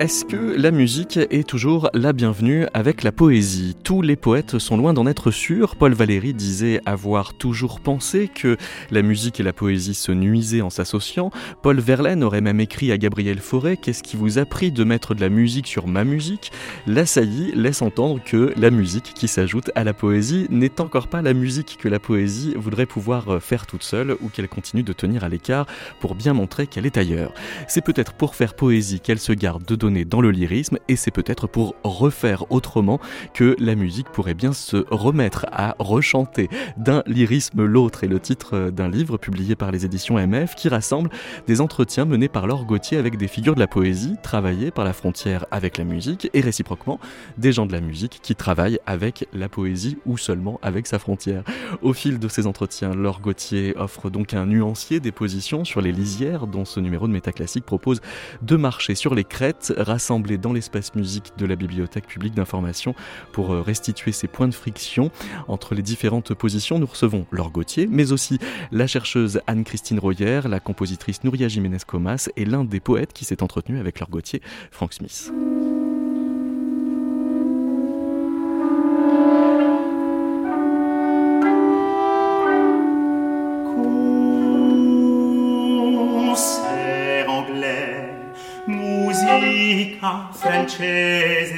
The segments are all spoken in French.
Est-ce que la musique est toujours la bienvenue avec la poésie? Tous les poètes sont loin d'en être sûrs. Paul Valéry disait avoir toujours pensé que la musique et la poésie se nuisaient en s'associant. Paul Verlaine aurait même écrit à Gabriel Fauré Qu'est-ce qui vous a pris de mettre de la musique sur ma musique? La saillie laisse entendre que la musique qui s'ajoute à la poésie n'est encore pas la musique que la poésie voudrait pouvoir faire toute seule ou qu'elle continue de tenir à l'écart pour bien montrer qu'elle est ailleurs. C'est peut-être pour faire poésie qu'elle se garde de dans le lyrisme et c'est peut-être pour refaire autrement que la musique pourrait bien se remettre à rechanter d'un lyrisme l'autre et le titre d'un livre publié par les éditions MF qui rassemble des entretiens menés par Laure Gauthier avec des figures de la poésie travaillées par la frontière avec la musique et réciproquement des gens de la musique qui travaillent avec la poésie ou seulement avec sa frontière. Au fil de ces entretiens, Laure Gauthier offre donc un nuancier des positions sur les lisières dont ce numéro de Métaclassique propose de marcher sur les crêtes rassemblés dans l'espace musique de la Bibliothèque publique d'information pour euh, restituer ces points de friction entre les différentes positions. Nous recevons Laure Gauthier, mais aussi la chercheuse Anne-Christine Royer, la compositrice Nouria Jiménez Comas et l'un des poètes qui s'est entretenu avec Laure Gauthier, Frank Smith. Francese.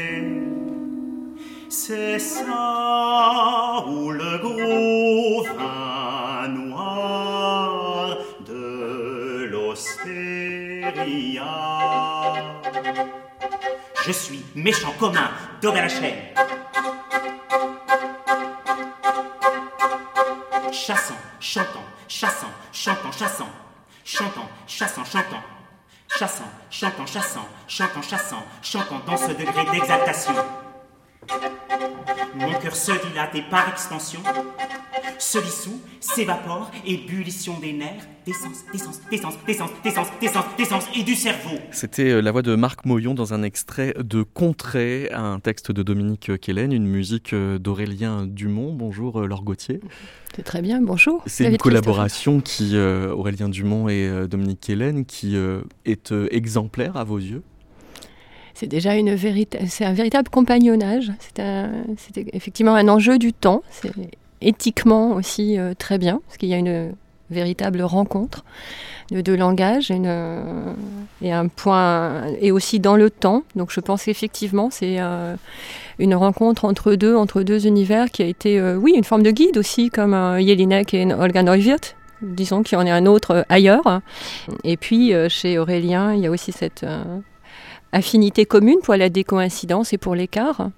C'est ça ou le gros vin noir de l'Ostéria. Je suis méchant commun à la chaîne. Chassant, chantant, chassant, chantant, chassant, chantant, chassant, chantant chassant, chantant, chassant, chantant, chassant, chantant dans ce degré d'exaltation. Mon cœur se dilate et par extension se dissout, s'évapore, ébullition des nerfs, d'essence, d'essence, d'essence, d'essence, d'essence, d'essence, d'essence et du cerveau. C'était euh, la voix de Marc Moyon dans un extrait de Contrée, un texte de Dominique Kellen, une musique euh, d'Aurélien Dumont. Bonjour euh, Laure Gauthier. C'est très bien, bonjour. C'est une collaboration qui, Aurélien Dumont et Dominique Kellen, qui est exemplaire à vos yeux c'est déjà une un véritable compagnonnage. C'est effectivement un enjeu du temps. C'est éthiquement aussi euh, très bien, parce qu'il y a une véritable rencontre de deux langages et, et, un point et aussi dans le temps. Donc je pense qu'effectivement c'est euh, une rencontre entre deux entre deux univers qui a été euh, oui une forme de guide aussi comme Jelinek et Olga Neuwirth. Disons qu'il y en a un autre ailleurs. Et puis chez Aurélien, il y a aussi cette affinité commune pour la décoïncidence et pour l'écart.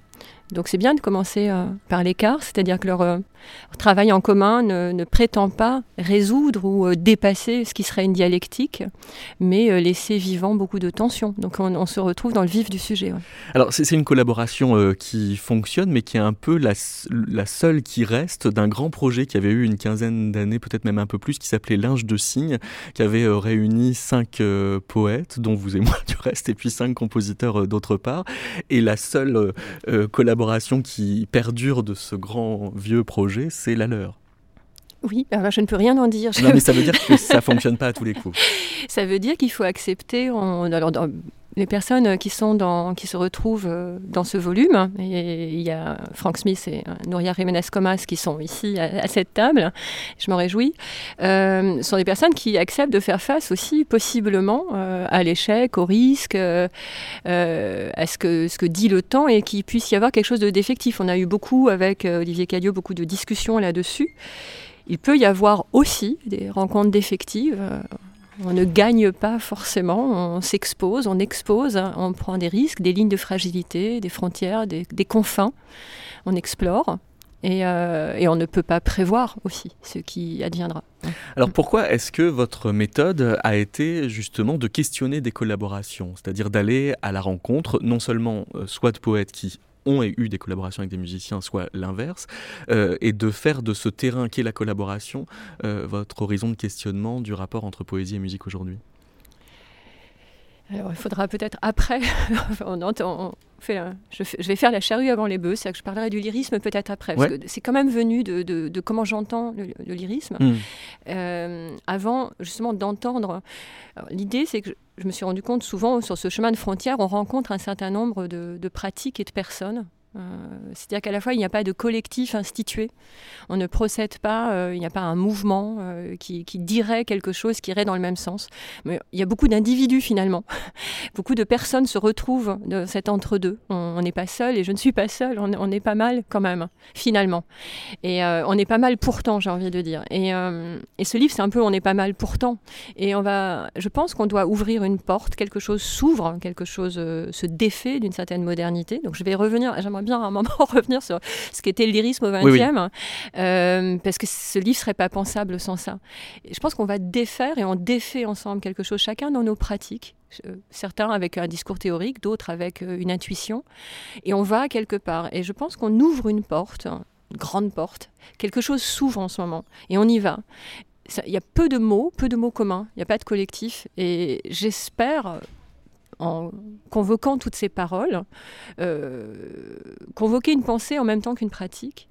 Donc c'est bien de commencer euh, par l'écart, c'est-à-dire que leur, euh, travail en commun ne, prétend pas résoudre ou euh, dépasser ce qui serait une dialectique, mais laisser vivant beaucoup de tensions. Donc on, se retrouve dans le vif du sujet. Alors c'est une collaboration qui fonctionne, mais qui est un peu la, la seule qui reste d'un grand projet qui avait eu une quinzaine d'années, peut-être même un peu plus, qui s'appelait Linge de cygne, qui avait réuni cinq poètes, dont vous et moi du reste, et puis cinq compositeurs d'autre part. Et la seule collaboration qui perdure de ce grand vieux projet, c'est la leur. Oui, alors je ne peux rien en dire. Non, mais ça veut dire que ça fonctionne pas à tous les coups. Ça veut dire qu'il faut accepter. On, alors, dans, les personnes qui, se retrouvent euh, dans ce volume, et il y a Frank Smith et euh, Nouria Jiménez Comas qui sont ici à, cette table, je m'en réjouis, euh, sont des personnes qui acceptent de faire face aussi possiblement à l'échec, au risque, à ce que, ce que dit le temps et qu'il puisse y avoir quelque chose de défectif. On a eu beaucoup avec Olivier Cadio, beaucoup de discussions là-dessus. Il peut y avoir aussi des rencontres défectives. On ne gagne pas forcément, on s'expose, on expose, on prend des risques, des lignes de fragilité, des frontières, des, confins, on explore. Euh, et, on ne peut pas prévoir aussi ce qui adviendra. Alors pourquoi est-ce que votre méthode a été justement de questionner des collaborations, c'est-à-dire d'aller à la rencontre non seulement euh, soit de poètes qui ont eu des collaborations avec des musiciens, soit l'inverse, euh, et de faire de ce terrain qui est la collaboration euh, votre horizon de questionnement du rapport entre poésie et musique aujourd'hui? Alors, il faudra peut-être après, on entend, fait, je, vais faire la charrue avant les bœufs, c'est que je parlerai du lyrisme peut-être après, parce que c'est quand même venu de, comment j'entends le, lyrisme. Hmm. Euh, avant, justement, d'entendre. L'idée, c'est que je, me suis rendu compte souvent sur ce chemin de frontière, on rencontre un certain nombre de pratiques et de personnes c'est-à-dire qu'à la fois, il n'y a pas de collectif institué. On ne procède pas, euh, il n'y a pas un mouvement euh, qui, dirait quelque chose qui irait dans le même sens. Mais il y a beaucoup d'individus finalement. beaucoup de personnes se retrouvent dans cet entre-deux. On n'est pas seul et je ne suis pas seul. On, est pas mal quand même, finalement. Et on est pas mal pourtant, j'ai envie de dire. Et, et ce livre, c'est un peu on est pas mal pourtant. Et on va, je pense qu'on doit ouvrir une porte, quelque chose s'ouvre, quelque chose se défait d'une certaine modernité. Donc je vais revenir, j'aimerais bien à un moment revenir sur ce qu'était le lyrisme au XXe, euh, parce que ce livre serait pas pensable sans ça. je pense qu'on va défaire et on défait ensemble quelque chose, chacun dans nos pratiques. Euh, certains avec un discours théorique, d'autres avec euh, une intuition, et on va quelque part. Et je pense qu'on ouvre une porte, une grande porte, quelque chose s'ouvre en ce moment, et on y va il y a peu de mots, peu de mots communs, il n'y a pas de collectif. Et j'espère en convoquant toutes ces paroles, euh, convoquer une pensée en même temps qu'une pratique.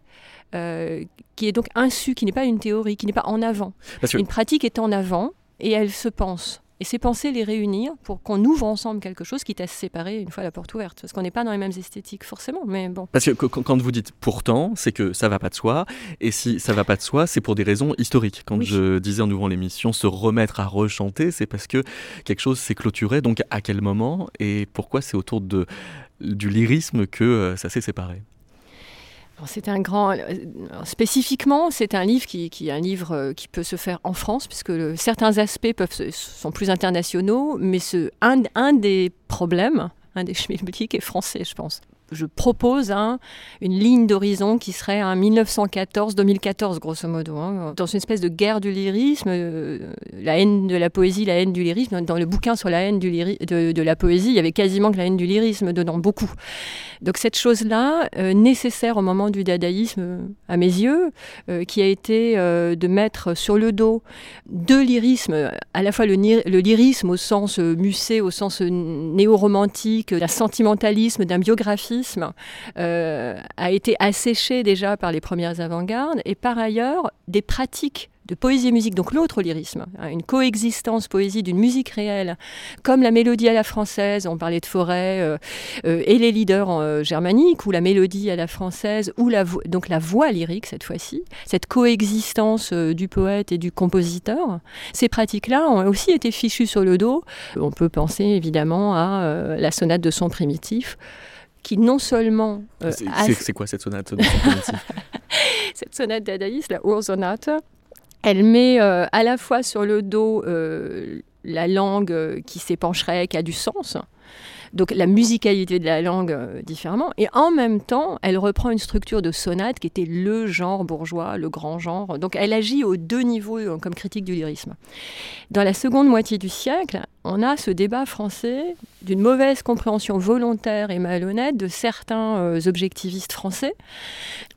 Euh, qui est donc insu, qui n'est pas une théorie, qui n'est pas en avant. Une pratique est en avant et elle se pense et ces pensées les réunir pour qu'on ouvre ensemble quelque chose qui à se séparer une fois la porte ouverte. Parce qu'on n'est pas dans les mêmes esthétiques forcément, mais bon. Parce que quand vous dites pourtant, c'est que ça va pas de soi, et si ça va pas de soi, c'est pour des raisons historiques. Quand je disais en ouvrant l'émission se remettre à rechanter, c'est parce que quelque chose s'est clôturé, donc à quel moment, et pourquoi c'est autour de, du lyrisme que euh, ça s'est séparé? C'est un grand. Euh, spécifiquement, c'est un livre qui, qui, un livre euh, qui peut se faire en France, puisque certains aspects peuvent, sont plus internationaux, mais ce, un, un des problèmes, un des schmilblick est français, je pense je propose une ligne d'horizon qui serait un 1914-2014, grosso modo. Hein. dans une espèce de guerre du lyrisme, euh, la haine de la poésie, la haine du lyrisme. Dans le bouquin sur la haine de, la poésie, il y avait quasiment que la haine du lyrisme dedans, beaucoup. Donc cette chose-là, euh, nécessaire au moment du dadaïsme, euh, à mes yeux, qui a été de mettre sur le dos deux lyrismes, à la fois le, lyrisme au sens musée, au sens néo-romantique, d'un sentimentalisme, d'un biographisme, euh, a été asséché déjà par les premières avant-gardes et par ailleurs des pratiques de poésie et musique, donc l'autre lyrisme, hein, une coexistence poésie d'une musique réelle, comme la mélodie à la française, on parlait de Forêt, euh, euh, et les leaders germaniques, ou la mélodie à la française, ou la donc la voix lyrique cette fois-ci, cette coexistence du poète et du compositeur, ces pratiques-là ont aussi été fichues sur le dos. On peut penser évidemment à la sonate de son primitif, qui non seulement... Euh, c'est quoi cette sonate Cette sonate d'Adaïs, la Ursonate, elle met euh, à la fois sur le dos euh, la langue qui s'épancherait, qui a du sens, donc la musicalité de la langue euh, différemment. Et en même temps, elle reprend une structure de sonate qui était le genre bourgeois, le grand genre. Donc elle agit aux deux niveaux euh, comme critique du lyrisme. Dans la seconde moitié du siècle, on a ce débat français d'une mauvaise compréhension volontaire et malhonnête de certains euh, objectivistes français,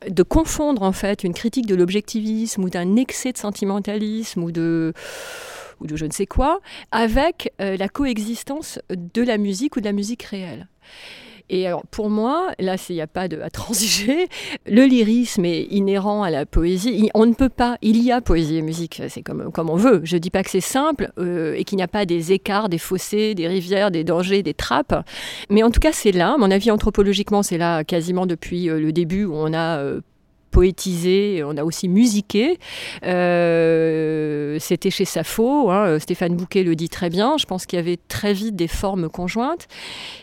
de confondre en fait une critique de l'objectivisme ou d'un excès de sentimentalisme ou de ou de je ne sais quoi, avec euh, la coexistence de la musique ou de la musique réelle. Et alors pour moi, là, il n'y a pas à transiger. Le lyrisme est inhérent à la poésie. On ne peut pas. Il y a poésie et musique. C'est comme, comme on veut. Je ne dis pas que c'est simple euh, et qu'il n'y a pas des écarts, des fossés, des rivières, des dangers, des trappes. Mais en tout cas, c'est là. Mon avis, anthropologiquement, c'est là quasiment depuis euh, le début où on a poétisé, on a aussi musiqué. Euh, c'était chez Sappho, hein, Stéphane Bouquet le dit très bien, je pense qu'il y avait très vite des formes conjointes.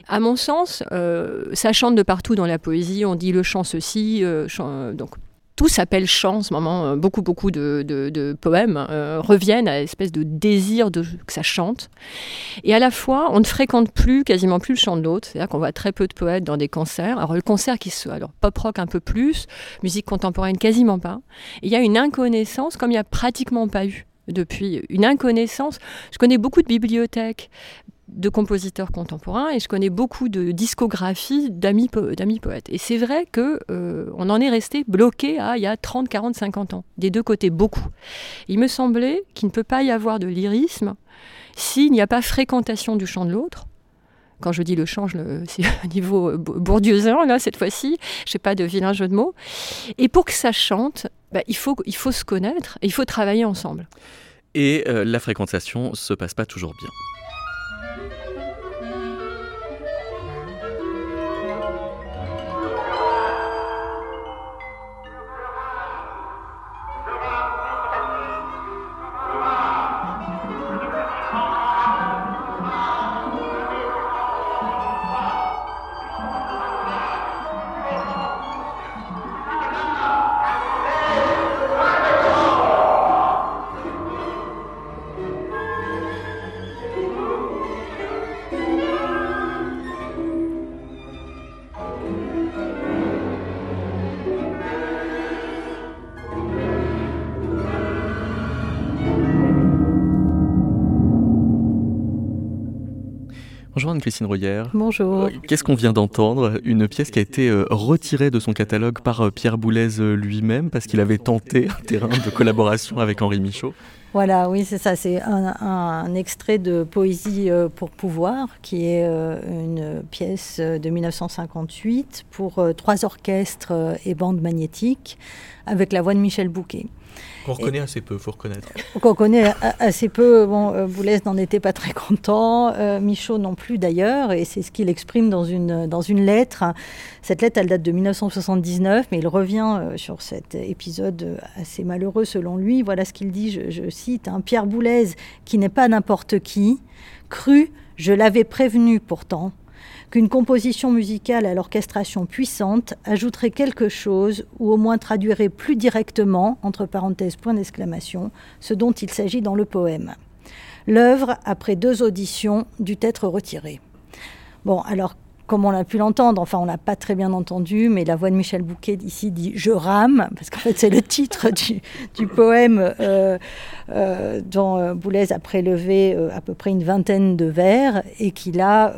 À mon sens, euh, ça chante de partout dans la poésie, on dit le chant ceci, euh, donc tout s'appelle chant en ce moment. Euh, beaucoup, beaucoup de, poèmes euh, reviennent à l'espèce de désir de, que ça chante. Et à la fois, on ne fréquente plus, quasiment plus le chant de l'autre. C'est-à-dire qu'on voit très peu de poètes dans des concerts. Alors, le concert qui se. Alors, pop rock un peu plus, musique contemporaine quasiment pas. il y a une inconnaissance, comme il n'y a pratiquement pas eu depuis une inconnaissance. Je connais beaucoup de bibliothèques de compositeurs contemporains et je connais beaucoup de discographies d'amis poètes. Et c'est vrai que euh, on en est resté bloqué à il y a 30, 40, 50 ans, des deux côtés, beaucoup. Il me semblait qu'il ne peut pas y avoir de lyrisme s'il n'y a pas fréquentation du chant de l'autre Quand je dis le chant, c'est au niveau bourdieusin, là, cette fois-ci. Je n'ai pas de vilain jeu de mots. Et pour que ça chante, bah, il, faut, il faut se connaître et il faut travailler ensemble. Et la fréquentation se passe pas toujours bien. Anne-Christine Royer. Bonjour. Euh, qu'est-ce qu'on vient d'entendre? Une pièce qui a été euh, retirée de son catalogue par euh, Pierre Boulez lui-même parce qu'il avait tenté un terrain de collaboration avec Henri Michaud. Voilà, oui, c'est ça. C'est un, extrait de Poésie pour pouvoir, qui est une pièce de 1958 pour trois orchestres et bandes magnétiques, avec la voix de Michel Bouquet. Qu'on reconnaît assez peu, faut reconnaître. Qu'on reconnaît assez peu. Bon, euh, Boulez n'en était pas très content, euh, Michaud non plus d'ailleurs, et c'est ce qu'il exprime dans une, dans une lettre. Cette lettre, elle date de 1979, mais il revient euh, sur cet épisode assez malheureux selon lui. Voilà ce qu'il dit, je, cite, hein. Pierre Boulez, qui n'est pas n'importe qui, cru, je l'avais prévenu pourtant, qu'une composition musicale à l'orchestration puissante ajouterait quelque chose ou au moins traduirait plus directement, entre parenthèses point d'exclamation, ce dont il s'agit dans le poème. L'œuvre, après deux auditions, dut être retirée. Bon, alors comme on a pu l'entendre, enfin on n'a pas très bien entendu, mais la voix de Michel Bouquet ici dit Je rame, parce qu'en fait c'est le titre du, poème euh, euh, dont euh, Boulez a prélevé à peu près une vingtaine de vers et qu'il a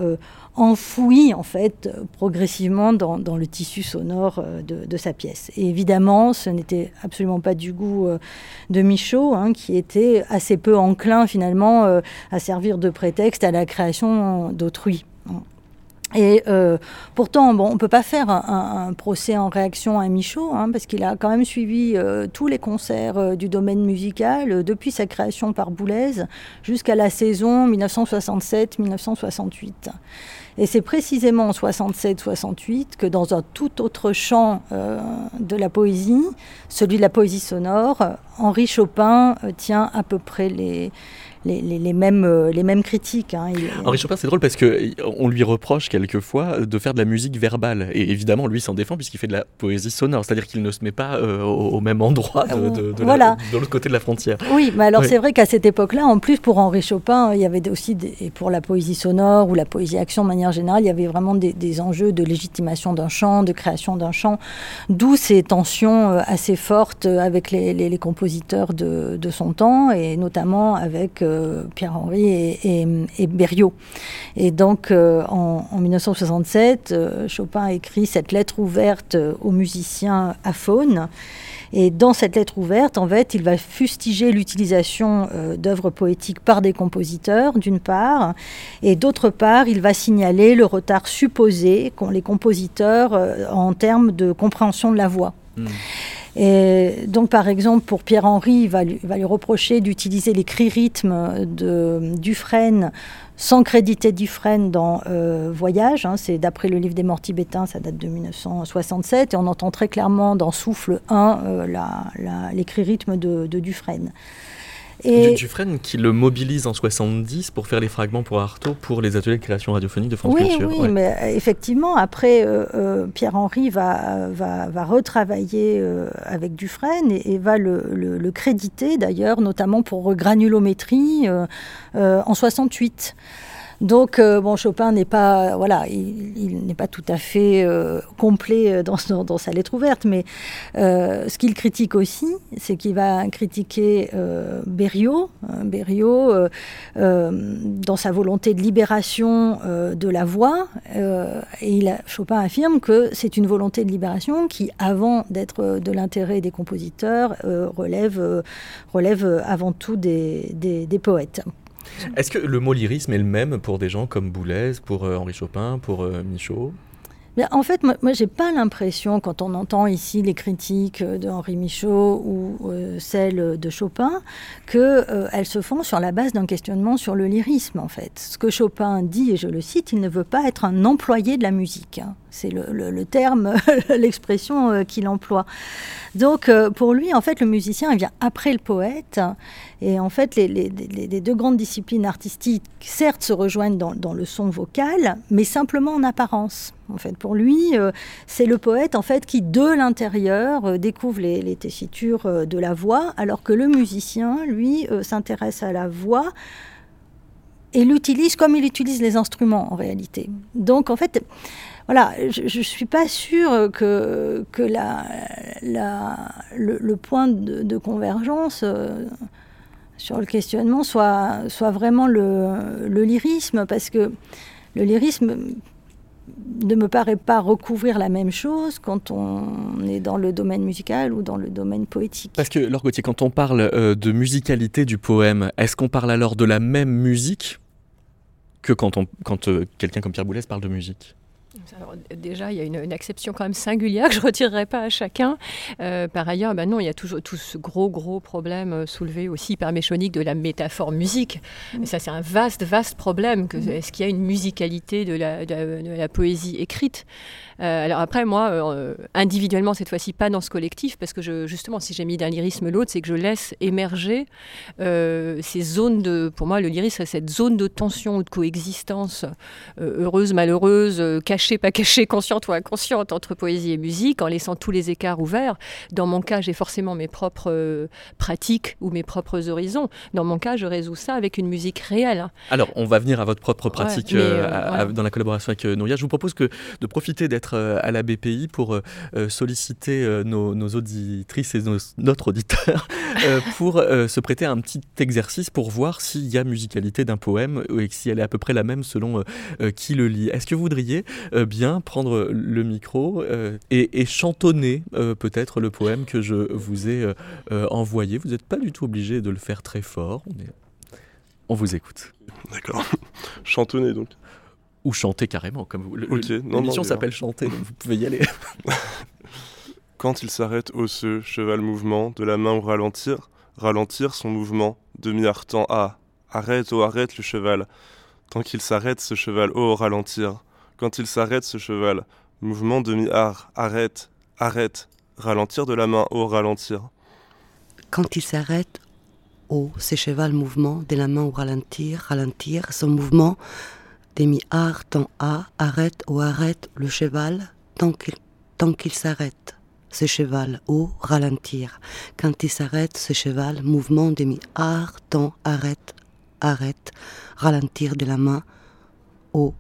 enfoui en fait progressivement dans, le tissu sonore de, sa pièce. Et évidemment, ce n'était absolument pas du goût de Michaud, hein, qui était assez peu enclin finalement à servir de prétexte à la création d'autrui. Et pourtant, bon, on ne peut pas faire un, procès en réaction à Michaud, hein, parce qu'il a quand même suivi tous les concerts du domaine musical depuis sa création par Boulez jusqu'à la saison 1967-1968. Et c'est précisément en 67-68 que dans un tout autre champ euh, de la poésie, celui de la poésie sonore, Henri Chopin euh, tient à peu près les, les, mêmes, euh, les mêmes critiques. Hein. Henri Chopin, c'est drôle parce qu'on lui reproche quelquefois de faire de la musique verbale. Et évidemment, lui s'en défend puisqu'il fait de la poésie sonore. C'est-à-dire qu'il ne se met pas euh, au, même endroit de, de, de l'autre côté de la frontière. Oui, mais alors c'est vrai qu'à cette époque-là, en plus, pour Henri Chopin, il y avait aussi, des, et pour la poésie sonore ou la poésie action de manière générale, il y avait vraiment des, enjeux de légitimation d'un chant, de création d'un chant, d'où ces tensions euh, assez fortes avec les, les, compositeurs de, son temps, et notamment avec Pierre-Henri et, et, Berriot. Et donc, euh, en, 1967, euh, Chopin écrit cette lettre ouverte au musicien Aphone. Et dans cette lettre ouverte, en fait, il va fustiger l'utilisation euh, d'œuvres poétiques par des compositeurs, d'une part, et d'autre part, il va signaler le retard supposé qu'ont les compositeurs en termes de compréhension de la voix. Hmm. Et donc, par exemple, pour Pierre-Henri, il va lui, reprocher d'utiliser les cris-rythmes de Dufresne sans créditer Dufresne dans euh, Voyage. Hein. c'est d'après le livre des morts tibétains, ça date de 1967. Et on entend très clairement dans Souffle 1 euh, de, de Dufresne. Et... Dufresne qui le mobilise en 70 pour faire les fragments pour Artaud pour les ateliers de création radiophonique de France Culture. Oui, mais euh, effectivement, après, euh, euh, Pierre-Henri va, va, retravailler avec Dufresne et, va le, créditer d'ailleurs, notamment pour granulométrie en 68. Donc, euh, Chopin n'est pas, voilà, il, n'est pas tout à fait euh, complet euh, dans, sa lettre ouverte, mais ce qu'il critique aussi, c'est qu'il va critiquer Berriot, hein, dans sa volonté de libération de la voix, et Chopin affirme que c'est une volonté de libération qui, avant d'être de l'intérêt des compositeurs, relève, avant tout des poètes. Est-ce que le mot lyrisme est le même pour des gens comme Boulez, pour Henri Chopin, pour Michaud? En fait, moi, moi j'ai pas l'impression, quand on entend ici les critiques de Henri Michaud ou euh, celles de Chopin, qu'elles euh, se font sur la base d'un questionnement sur le lyrisme, en fait. Ce que Chopin dit, et je le cite, il ne veut pas être un employé de la musique. Hein. C'est le, terme, l'expression euh, qu'il emploie. Donc, pour lui, en fait, le musicien, il vient après le poète. Et en fait, les, deux grandes disciplines artistiques, certes, se rejoignent dans le son vocal, mais simplement en apparence. En fait, pour lui, euh, c'est le poète en fait qui, de l'intérieur, euh, découvre les, tessitures euh, de la voix, alors que le musicien, lui, s'intéresse à la voix et l'utilise comme il utilise les instruments en réalité. Donc, en fait, voilà, je ne suis pas sûre que, que le, point de, convergence sur le questionnement soit, soit vraiment le lyrisme, parce que le lyrisme ne me paraît pas recouvrir la même chose quand on est dans le domaine musical ou dans le domaine poétique. Parce que, Laure Gauthier, quand on parle euh, de musicalité du poème, est-ce qu'on parle alors de la même musique que quand, quand euh, quelqu'un comme Pierre Boulez parle de musique? Déjà, il y a une, exception quand même singulière que je ne retirerai pas à chacun. Euh, par ailleurs, ben non, il y a toujours tout ce gros, gros problème euh, soulevé aussi par Méchonique de la métaphore musique. Mais ça, c'est un vaste, vaste problème. Mm. Est-ce qu'il y a une musicalité de la, de la poésie écrite? Alors après, moi, euh, individuellement, cette fois-ci, pas dans ce collectif, parce que je, justement, si j'ai mis d'un lyrisme l'autre, c'est que je laisse émerger euh, ces zones de. Pour moi, le lyrisme, c'est cette zone de tension ou de coexistence heureuse, malheureuse, cachée, pas cachée, consciente ou inconsciente entre poésie et musique, en laissant tous les écarts ouverts. Dans mon cas, j'ai forcément mes propres pratiques ou mes propres horizons. Dans mon cas, je résous ça avec une musique réelle. Alors, on va venir à votre propre pratique dans la collaboration avec Nouria. Je vous propose que de profiter d'être euh, à la BPI pour euh, euh, solliciter nos, auditrices et notre auditeur pour se prêter à un petit exercice pour voir s'il y a musicalité d'un poème et si elle est à peu près la même selon qui le lit. Est-ce que vous voudriez bien prendre le micro et, chantonner peut-être le poème que je vous ai envoyé? Vous n'êtes pas du tout obligé de le faire très fort. On, on vous écoute. D'accord. chantonner donc ou chanter carrément, comme vous. L'émission s'appelle Chanter, donc vous pouvez y aller. Quand il s'arrête osseux, cheval mouvement, de la main ou ralentir, ralentir son mouvement, demi-artant à. Arrête, oh arrête le cheval. Tant qu'il s'arrête ce cheval, oh ralentir. Quand il s'arrête ce cheval, mouvement demi-art, arrête, arrête, ralentir de la main, oh ralentir. Quand il s'arrête, oh, ce cheval mouvement, de la main ou ralentir, ralentir son mouvement, demi-art, tant A, arrête ou arrête le cheval tant qu'il, tant qu'il s'arrête. Ce cheval, ou ralentir. Quand il s'arrête, ce cheval, mouvement demi-art, tant arrête, arrête, ralentir de la main, ou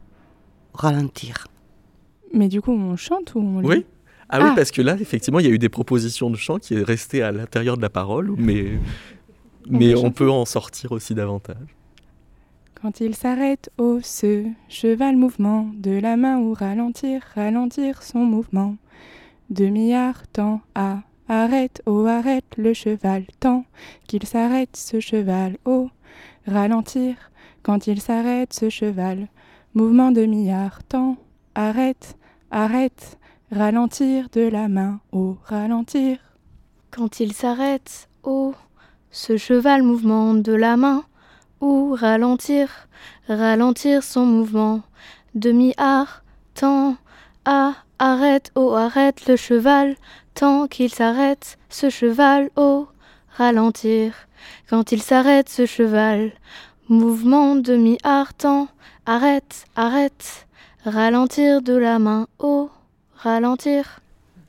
ralentir. Mais du coup, on chante ou on lit? Oui. Ah, oui, ah. parce que là, effectivement, il y a eu des propositions de chant qui est resté à l'intérieur de la parole, mais, mais on peut en sortir aussi davantage. Quand il s'arrête au ce cheval mouvement, de la main ou ralentir, ralentir son mouvement. Demi-art, temps, à, arrête, oh arrête le cheval, tant qu'il s'arrête ce cheval, oh, ralentir, quand il s'arrête ce cheval. Mouvement demi-art, temps, arrête, arrête, ralentir de la main, oh, ralentir. Quand il s'arrête, oh, ce cheval mouvement de la main, ou ralentir, ralentir son mouvement. Demi-art, temps, ah, arrête, oh, arrête le cheval, tant qu'il s'arrête, ce cheval, oh, ralentir. Quand il s'arrête, ce cheval, mouvement demi-art, temps, arrête, arrête, ralentir de la main, oh, ralentir.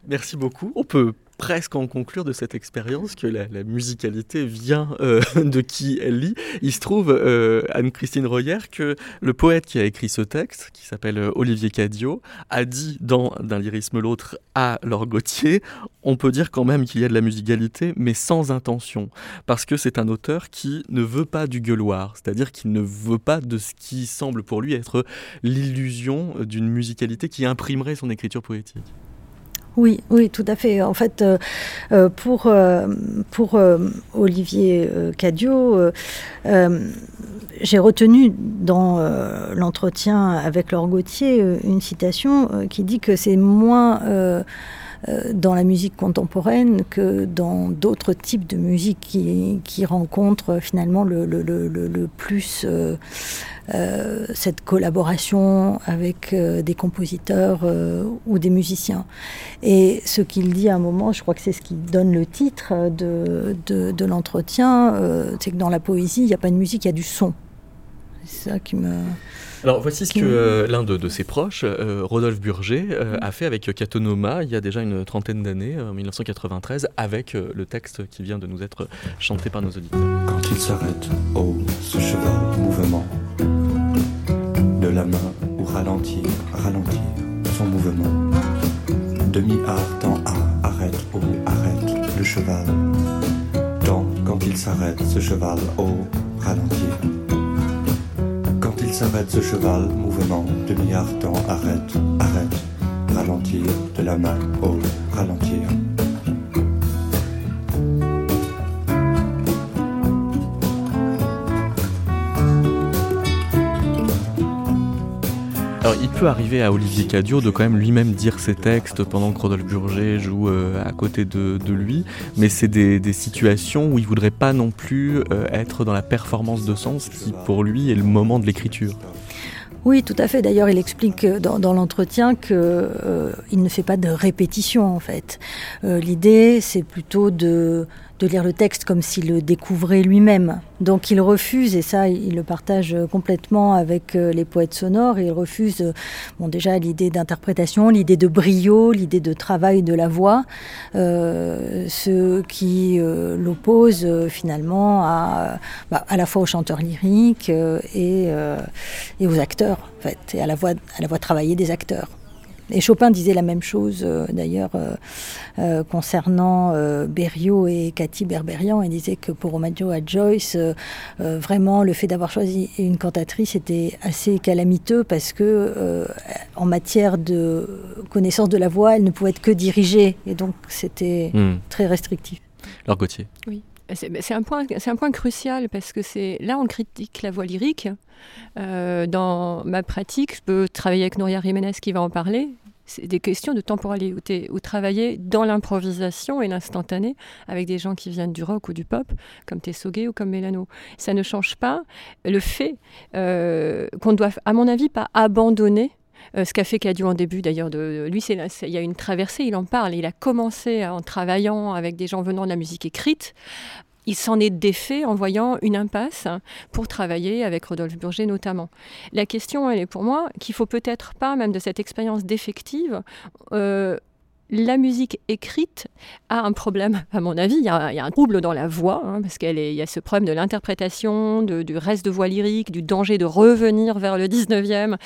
Merci beaucoup. On peut presque en conclure de cette expérience que la, musicalité vient euh, de qui elle lit. Il se trouve, euh, Anne-Christine Royer, que le poète qui a écrit ce texte, qui s'appelle euh, Olivier Cadio, a dit dans D'un lyrisme l'autre à Laure Gauthier, on peut dire quand même qu'il y a de la musicalité, mais sans intention, parce que c'est un auteur qui ne veut pas du gueuloir, c'est-à-dire qu'il ne veut pas de ce qui semble pour lui être l'illusion d'une musicalité qui imprimerait son écriture poétique. Oui, oui, tout à fait. En fait, euh, euh, pour, euh, Olivier Cadio, j'ai retenu dans l'entretien avec Laure Gauthier une citation qui dit que c'est moins dans la musique contemporaine que dans d'autres types de musique qui, qui rencontrent finalement le, le, le, plus euh, cette collaboration avec euh, des compositeurs euh, ou des musiciens. Et ce qu'il dit à un moment, je crois que c'est ce qui donne le titre de, de, l'entretien, c'est que dans la poésie, il n'y a pas de musique, il y a du son. C'est ça qui me... Alors voici ce que l'un de, ses proches, Rodolphe Burger, a fait avec Catonoma il y a déjà une trentaine d'années, en 1993, avec le texte qui vient de nous être chanté par nos auditeurs. Quand il s'arrête, oh, ce cheval mouvement de la main ou ralentir, ralentir son mouvement. Demi-art en A, arrête, oh, arrête le cheval. Tant quand il s'arrête, ce cheval, oh, ralentir. S'arrête, ce cheval, mouvement, demi-art en arrête, arrête, ralentir de la main, oh, ralentir. Arriver à Olivier Cadio de quand même lui-même dire ses textes pendant que Rodolphe Burger joue euh, à côté de, lui, mais c'est des, situations où il voudrait pas non plus euh, être dans la performance de sens qui pour lui est le moment de l'écriture. Oui, tout à fait. D'ailleurs, il explique dans, l'entretien qu'il euh, ne fait pas de répétition en fait. L'idée, c'est plutôt de de lire le texte comme s'il le découvrait lui-même. Donc il refuse, et ça il le partage complètement avec euh, les poètes sonores, il refuse euh, bon, déjà l'idée d'interprétation, l'idée de brio, l'idée de travail de la voix, euh, ce qui l'oppose finalement à, bah, à la fois aux chanteurs lyriques et, et aux acteurs, en fait, et à la voix, à la voix travaillée des acteurs. Et Chopin disait la même chose euh, d'ailleurs euh, euh, concernant Berriot et Cathy Berberian. Il disait que pour Romaggio à Joyce, vraiment le fait d'avoir choisi une cantatrice était assez calamiteux parce que en matière de connaissance de la voix, elle ne pouvait être que dirigée et donc c'était hmm. très restrictif. Alors Gauthier. Oui. C'est un, point, crucial parce que c'est là on critique la voix lyrique. dans ma pratique, je peux travailler avec Nouria Jiménez qui va en parler c'est des questions de temporalité, ou travailler dans l'improvisation et l'instantané avec des gens qui viennent du rock ou du pop, comme Tessoguet ou comme Mélano. Ça ne change pas le fait euh, qu'on doit, à mon avis, pas abandonner euh, ce qu'a fait Cadio en début d'ailleurs de, lui il y a une traversée il en parle il a commencé en travaillant avec des gens venant de la musique écrite il s'en est défait en voyant une impasse pour travailler avec Rodolphe Burger notamment. La question, elle est pour moi qu'il faut peut-être pas, même de cette expérience défective, euh, la musique écrite a un problème, à mon avis. Il y a, un trouble dans la voix, hein, parce qu'il y a ce problème de l'interprétation, du reste de voix lyrique, du danger de revenir vers le 19e,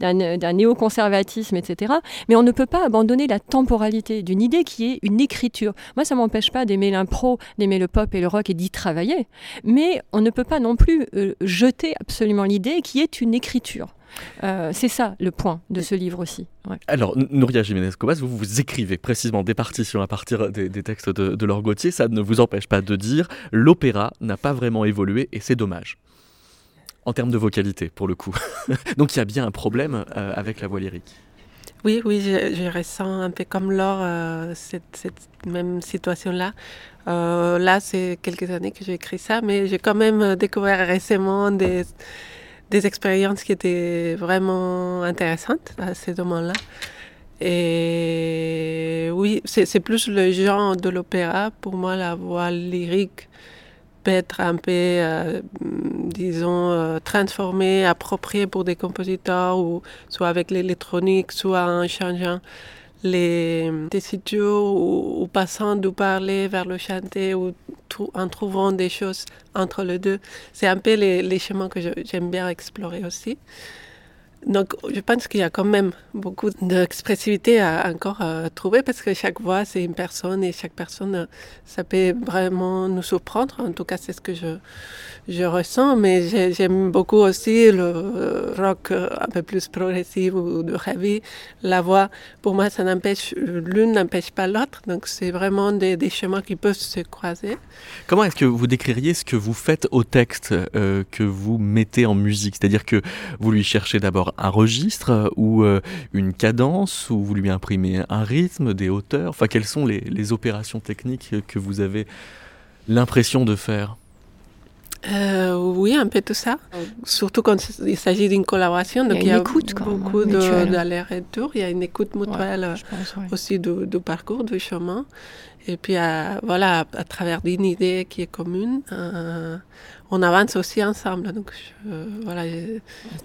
d'un néoconservatisme, etc. Mais on ne peut pas abandonner la temporalité d'une idée qui est une écriture. Moi, ça m'empêche pas d'aimer l'impro, d'aimer le pop et le rock et d'y travailler. Mais on ne peut pas non plus euh, jeter absolument l'idée qui est une écriture. Euh, c'est ça le point de ce livre aussi. Alors, Nouria Jiménez-Cobas, vous, vous écrivez précisément des partitions à partir des, textes de, de Laure Gauthier. Ça ne vous empêche pas de dire l'opéra n'a pas vraiment évolué et c'est dommage. En termes de vocalité, pour le coup. Donc, il y a bien un problème euh, avec la voix lyrique. Oui, oui, je, ressens un peu comme Laure euh, cette, même situation-là. là, c'est quelques années que j'ai écrit ça, mais j'ai quand même découvert récemment des des expériences qui étaient vraiment intéressantes à ce moment-là. Et oui, c'est plus le genre de l'opéra. Pour moi, la voix lyrique peut être un peu, euh, disons, euh, transformée, appropriée pour des compositeurs, ou soit avec l'électronique, soit en changeant les tessitures ou, ou, passant du parler vers le chanter ou en trouvant des choses entre les deux. C'est un peu les, les chemins que j'aime bien explorer aussi. Donc, je pense qu'il y a quand même beaucoup d'expressivité à encore à trouver parce que chaque voix, c'est une personne et chaque personne, ça peut vraiment nous surprendre. En tout cas, c'est ce que je, je ressens. Mais j'aime beaucoup aussi le rock un peu plus progressif ou de heavy. La voix, pour moi, ça n'empêche, l'une n'empêche pas l'autre. Donc, c'est vraiment des, des, chemins qui peuvent se croiser. Comment est-ce que vous décririez ce que vous faites au texte euh, que vous mettez en musique? C'est-à-dire que vous lui cherchez d'abord un registre euh, ou euh, une cadence ou vous lui imprimez un rythme, des hauteurs? Enfin, quelles sont les, les opérations techniques que vous avez l'impression de faire? Euh, oui, un peu tout ça. Surtout quand il s'agit d'une collaboration. Donc il y a, une écoute, beaucoup d'aller-retour. Il y a une écoute mutuelle ouais, pense, ouais. aussi du, du, parcours, du chemin. Et puis, à, voilà, à, travers une idée qui est commune, euh, on avance aussi ensemble. Donc, je, voilà,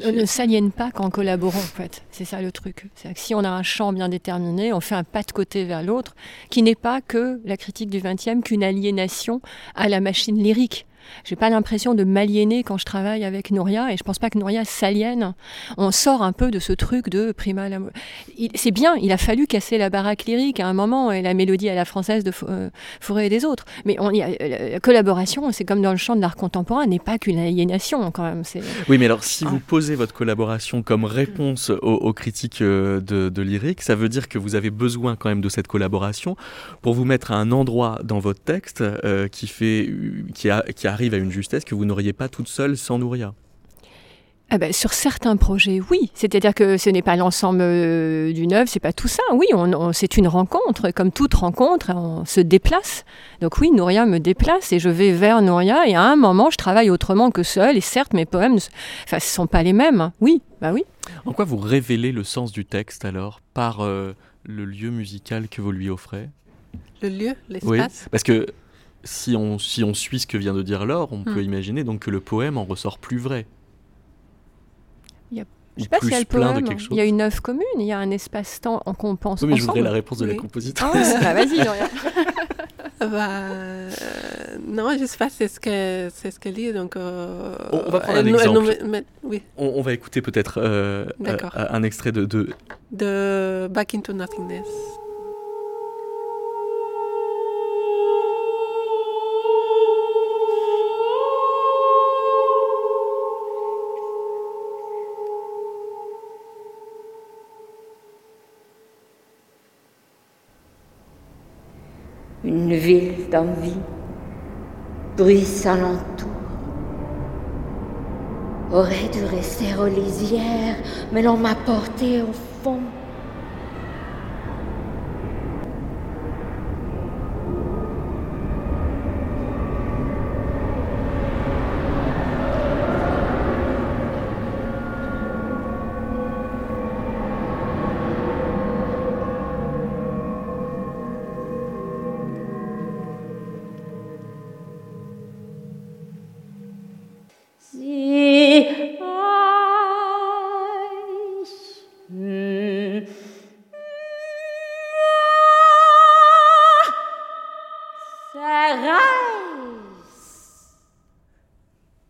on ne s'aliène pas qu'en collaborant, en fait. C'est ça le truc. C'est que si on a un champ bien déterminé, on fait un pas de côté vers l'autre, qui n'est pas que la critique du 20e, qu'une aliénation à la machine lyrique. J'ai pas l'impression de m'aliéner quand je travaille avec Nouria et je pense pas que Nouria s'aliène. On sort un peu de ce truc de prima. C'est bien, il a fallu casser la baraque lyrique à un moment et la mélodie à la française de euh, Forêt et des autres. Mais on y a, la collaboration, c'est comme dans le chant de l'art contemporain, n'est pas qu'une aliénation quand même. Oui, mais alors si ah. vous posez votre collaboration comme réponse aux, aux critiques de, de lyrique, ça veut dire que vous avez besoin quand même de cette collaboration pour vous mettre à un endroit dans votre texte euh, qui fait qui a qui a arrive à une justesse que vous n'auriez pas toute seule sans Nouria ah ben, sur certains projets, oui. C'est-à-dire que ce n'est pas l'ensemble euh, d'une œuvre, c'est pas tout ça. Oui, on, on, c'est une rencontre. Comme toute rencontre, on se déplace. Donc oui, Nouria me déplace et je vais vers Nouria. Et à un moment, je travaille autrement que seul. Et certes, mes poèmes, enfin, ce sont pas les mêmes. Oui, bah oui. En quoi vous révélez le sens du texte alors par euh, le lieu musical que vous lui offrez? Le lieu, l'espace? Oui, parce que si on, si on suit ce que vient de dire Laure, on hmm. peut imaginer donc que le poème en ressort plus vrai. Il y a, je sais pas s'il y a le poème, il y a une œuvre commune, il y a un espace-temps en qu'on pense oui, mais ensemble. je voudrais la réponse de oui. la compositrice. Ah, bah, vas-y, bah, euh, non, je sais pas, c'est ce qu'elle c'est ce qu'elle dit. Donc, euh, on, on, va prendre un exemple. Nous, mais, oui. on, on, va écouter peut-être euh, euh, un extrait de, de... De Back into Nothingness. Une ville d'envie, bruit alentour. Aurait dû rester aux lisières, mais l'on m'a porté au fond.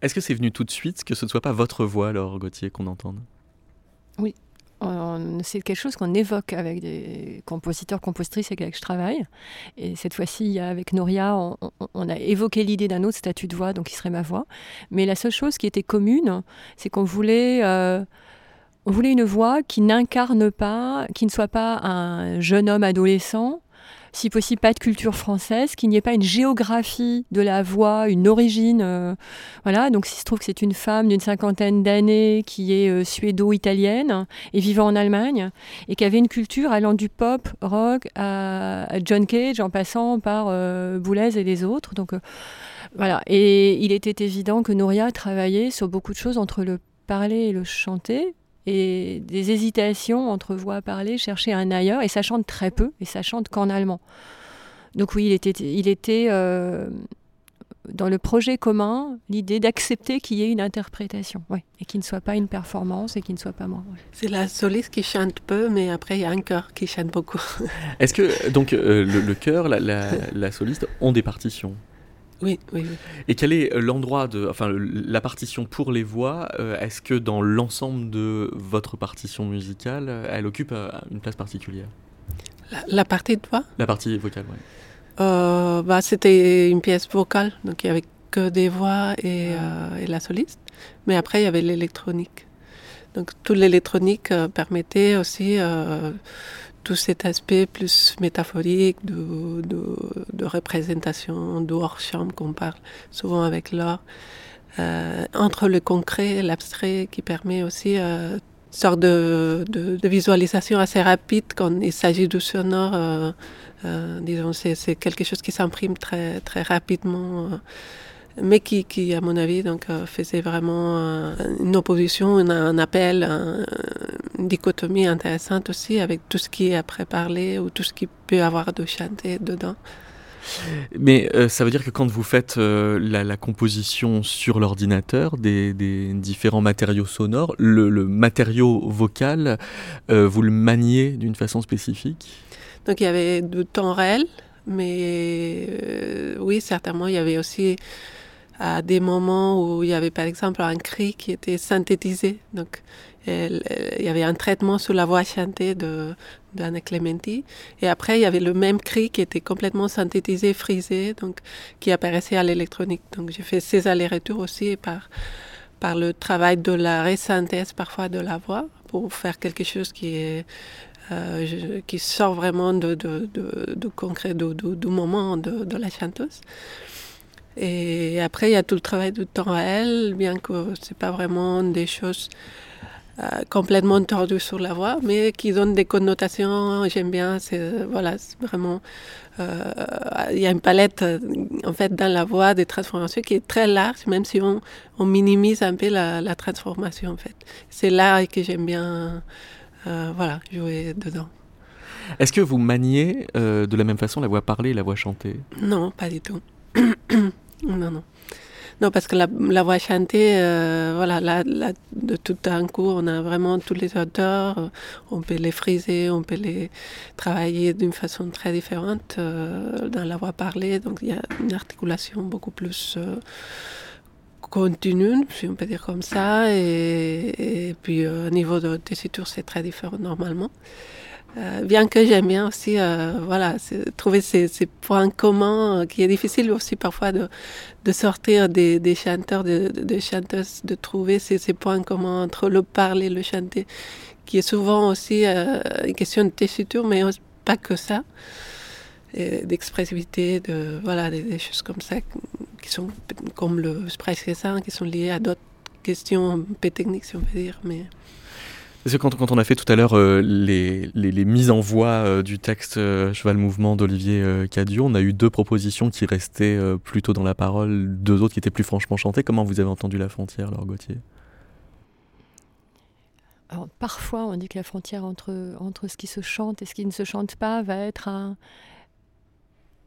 Est-ce que c'est venu tout de suite que ce ne soit pas votre voix, alors Gauthier, qu'on entende? Oui. C'est quelque chose qu'on évoque avec des compositeurs, compositrices avec lesquels je travaille. Et cette fois-ci, avec Noria, on, on a évoqué l'idée d'un autre statut de voix, donc qui serait ma voix. Mais la seule chose qui était commune, c'est qu'on voulait, euh, on voulait une voix qui n'incarne pas, qui ne soit pas un jeune homme adolescent, si possible pas de culture française, qu'il n'y ait pas une géographie de la voix, une origine. Euh, voilà, donc s'il se trouve que c'est une femme d'une cinquantaine d'années qui est euh, suédo-italienne et vivant en Allemagne et qui avait une culture allant du pop, rock à, John Cage en passant par euh, Boulez et les autres. Donc voilà, et il était évident que Nouria travaillait sur beaucoup de choses entre le parler et le chanter, et des hésitations entre voix parler, chercher un ailleurs, et ça chante très peu, et ça chante qu'en allemand. Donc oui, il était, il était euh, dans le projet commun l'idée d'accepter qu'il y ait une interprétation, oui, et qu'il ne soit pas une performance et qu'il ne soit pas moi. Ouais. C'est la soliste qui chante peu, mais après il y a un chœur qui chante beaucoup. Est-ce que donc euh, le, le chœur, la, la, la soliste ont des partitions? Oui, oui, Et quel est l'endroit de, enfin, la partition pour les voix Est-ce que dans l'ensemble de votre partition musicale, elle occupe une place particulière? La, partie de voix? La partie vocale, oui. bah, c'était une pièce vocale, donc il y avait que des voix et, et la soliste. Mais après, il y avait l'électronique. Donc, toute l'électronique euh, permettait aussi euh, tout cet aspect plus métaphorique de, de, représentation, de hors-chambre qu'on parle souvent avec l'art, euh, entre le concret et l'abstrait qui permet aussi une sorte de, de, visualisation assez rapide quand il s'agit du sonore. disons, c'est quelque chose qui s'imprime très, très rapidement mais qui, qui, à mon avis, donc, euh, faisait vraiment euh, une opposition, un, appel, une dichotomie intéressante aussi avec tout ce qui est après parler ou tout ce qui peut avoir de chanter dedans. Mais euh, ça veut dire que quand vous faites la, composition sur l'ordinateur des, des, différents matériaux sonores, le, le matériau vocal, vous le maniez d'une façon spécifique? Donc il y avait du temps réel, mais oui, certainement, il y avait aussi à des moments où il y avait par exemple un cri qui était synthétisé. Donc, il y avait un traitement sur la voix chantée de d'Anna Clementi. Et après, il y avait le même cri qui était complètement synthétisé, frisé, donc qui apparaissait à l'électronique. Donc, j'ai fait ces allers-retours aussi par, par le travail de la resynthèse parfois de la voix pour faire quelque chose qui euh, qui sort vraiment de, de, de, de concret, du moment de la chanteuse. Et après, il y a tout le travail du temps réel, bien que ce n'est pas vraiment des choses euh, complètement tordues sur la voix, mais qui donnent des connotations. J'aime bien, c'est voilà, vraiment. Euh, il y a une palette, en fait, dans la voix des transformations qui est très large, même si on, on minimise un peu la, la, transformation, en fait. C'est là que j'aime bien, euh, voilà, jouer dedans. Est-ce que vous maniez de la même façon la voix parlée et la voix chantée? Non, pas du tout. Non, non. Non, parce que la, voix chantée, euh, voilà, là, de tout un coup, on a vraiment tous les auteurs, on peut les friser, on peut les travailler d'une façon très différente euh, dans la voix parlée, donc il y a une articulation beaucoup plus euh, continue, si on peut dire comme ça, et, et puis au niveau de tessiture, c'est très différent normalement. Euh, bien que j'aime bien aussi euh, voilà, trouver ces, points communs euh, qui est difficile aussi parfois de, sortir des, des chanteurs, de, de, chanteuses, de trouver ces, points communs entre le parler le chanter, qui est souvent aussi une question de tessiture, mais pas que ça, d'expressivité, de, voilà, des, choses comme ça, qui sont comme le ça, qui sont liées à d'autres questions un peu techniques, si on peut dire. Mais... Parce que quand, quand, on a fait tout à l'heure euh, les, mises en voix euh, du texte euh, Cheval Mouvement d'Olivier Cadio, on a eu deux propositions qui restaient plutôt dans la parole, deux autres qui étaient plus franchement chantées. Comment vous avez entendu la frontière, Laure Gauthier? Alors, parfois, on dit que la frontière entre, entre ce qui se chante et ce qui ne se chante pas va être un,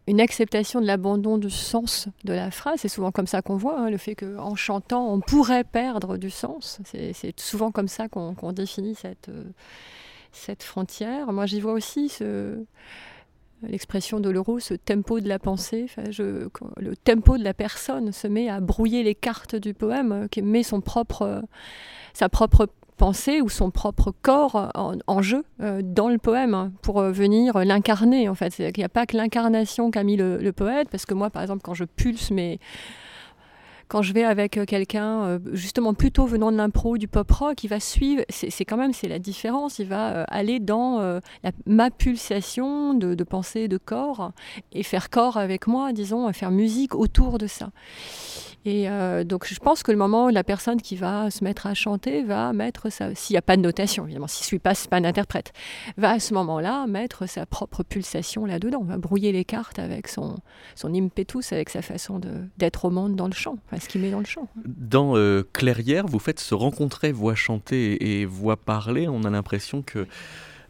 une acceptation de l'abandon du sens de la phrase. C'est souvent comme ça qu'on voit, hein, le fait qu'en chantant, on pourrait perdre du sens. C'est souvent comme ça qu'on définit cette, euh, cette frontière. Moi, j'y vois aussi l'expression de l'euro, ce tempo de la pensée. le tempo de la personne se met à brouiller les cartes du poème, euh, qui met son propre, sa propre pensée ou son propre corps en, jeu euh, dans le poème hein, pour euh, venir l'incarner en fait. Il n'y a pas que l'incarnation qu'a mis le, poète, parce que moi par exemple quand je pulse mais quand je vais avec euh, quelqu'un, justement plutôt venant de l'impro, du pop rock, il va suivre, c'est quand même c'est la différence, il va aller dans ma pulsation de, de, pensée, de corps, et faire corps avec moi, disons, faire musique autour de ça. Et euh, donc je pense que le moment où la personne qui va se mettre à chanter va mettre ça, s'il n'y a pas de notation, évidemment, si je suis pas, pas un interprète, va à ce moment-là mettre sa propre pulsation là-dedans, va brouiller les cartes avec son, son impetus, avec sa façon d'être au monde dans le chant, enfin, ce qu'il met dans le chant. Dans euh, Clairière, vous faites se rencontrer voix chantée et voix parlée, on a l'impression que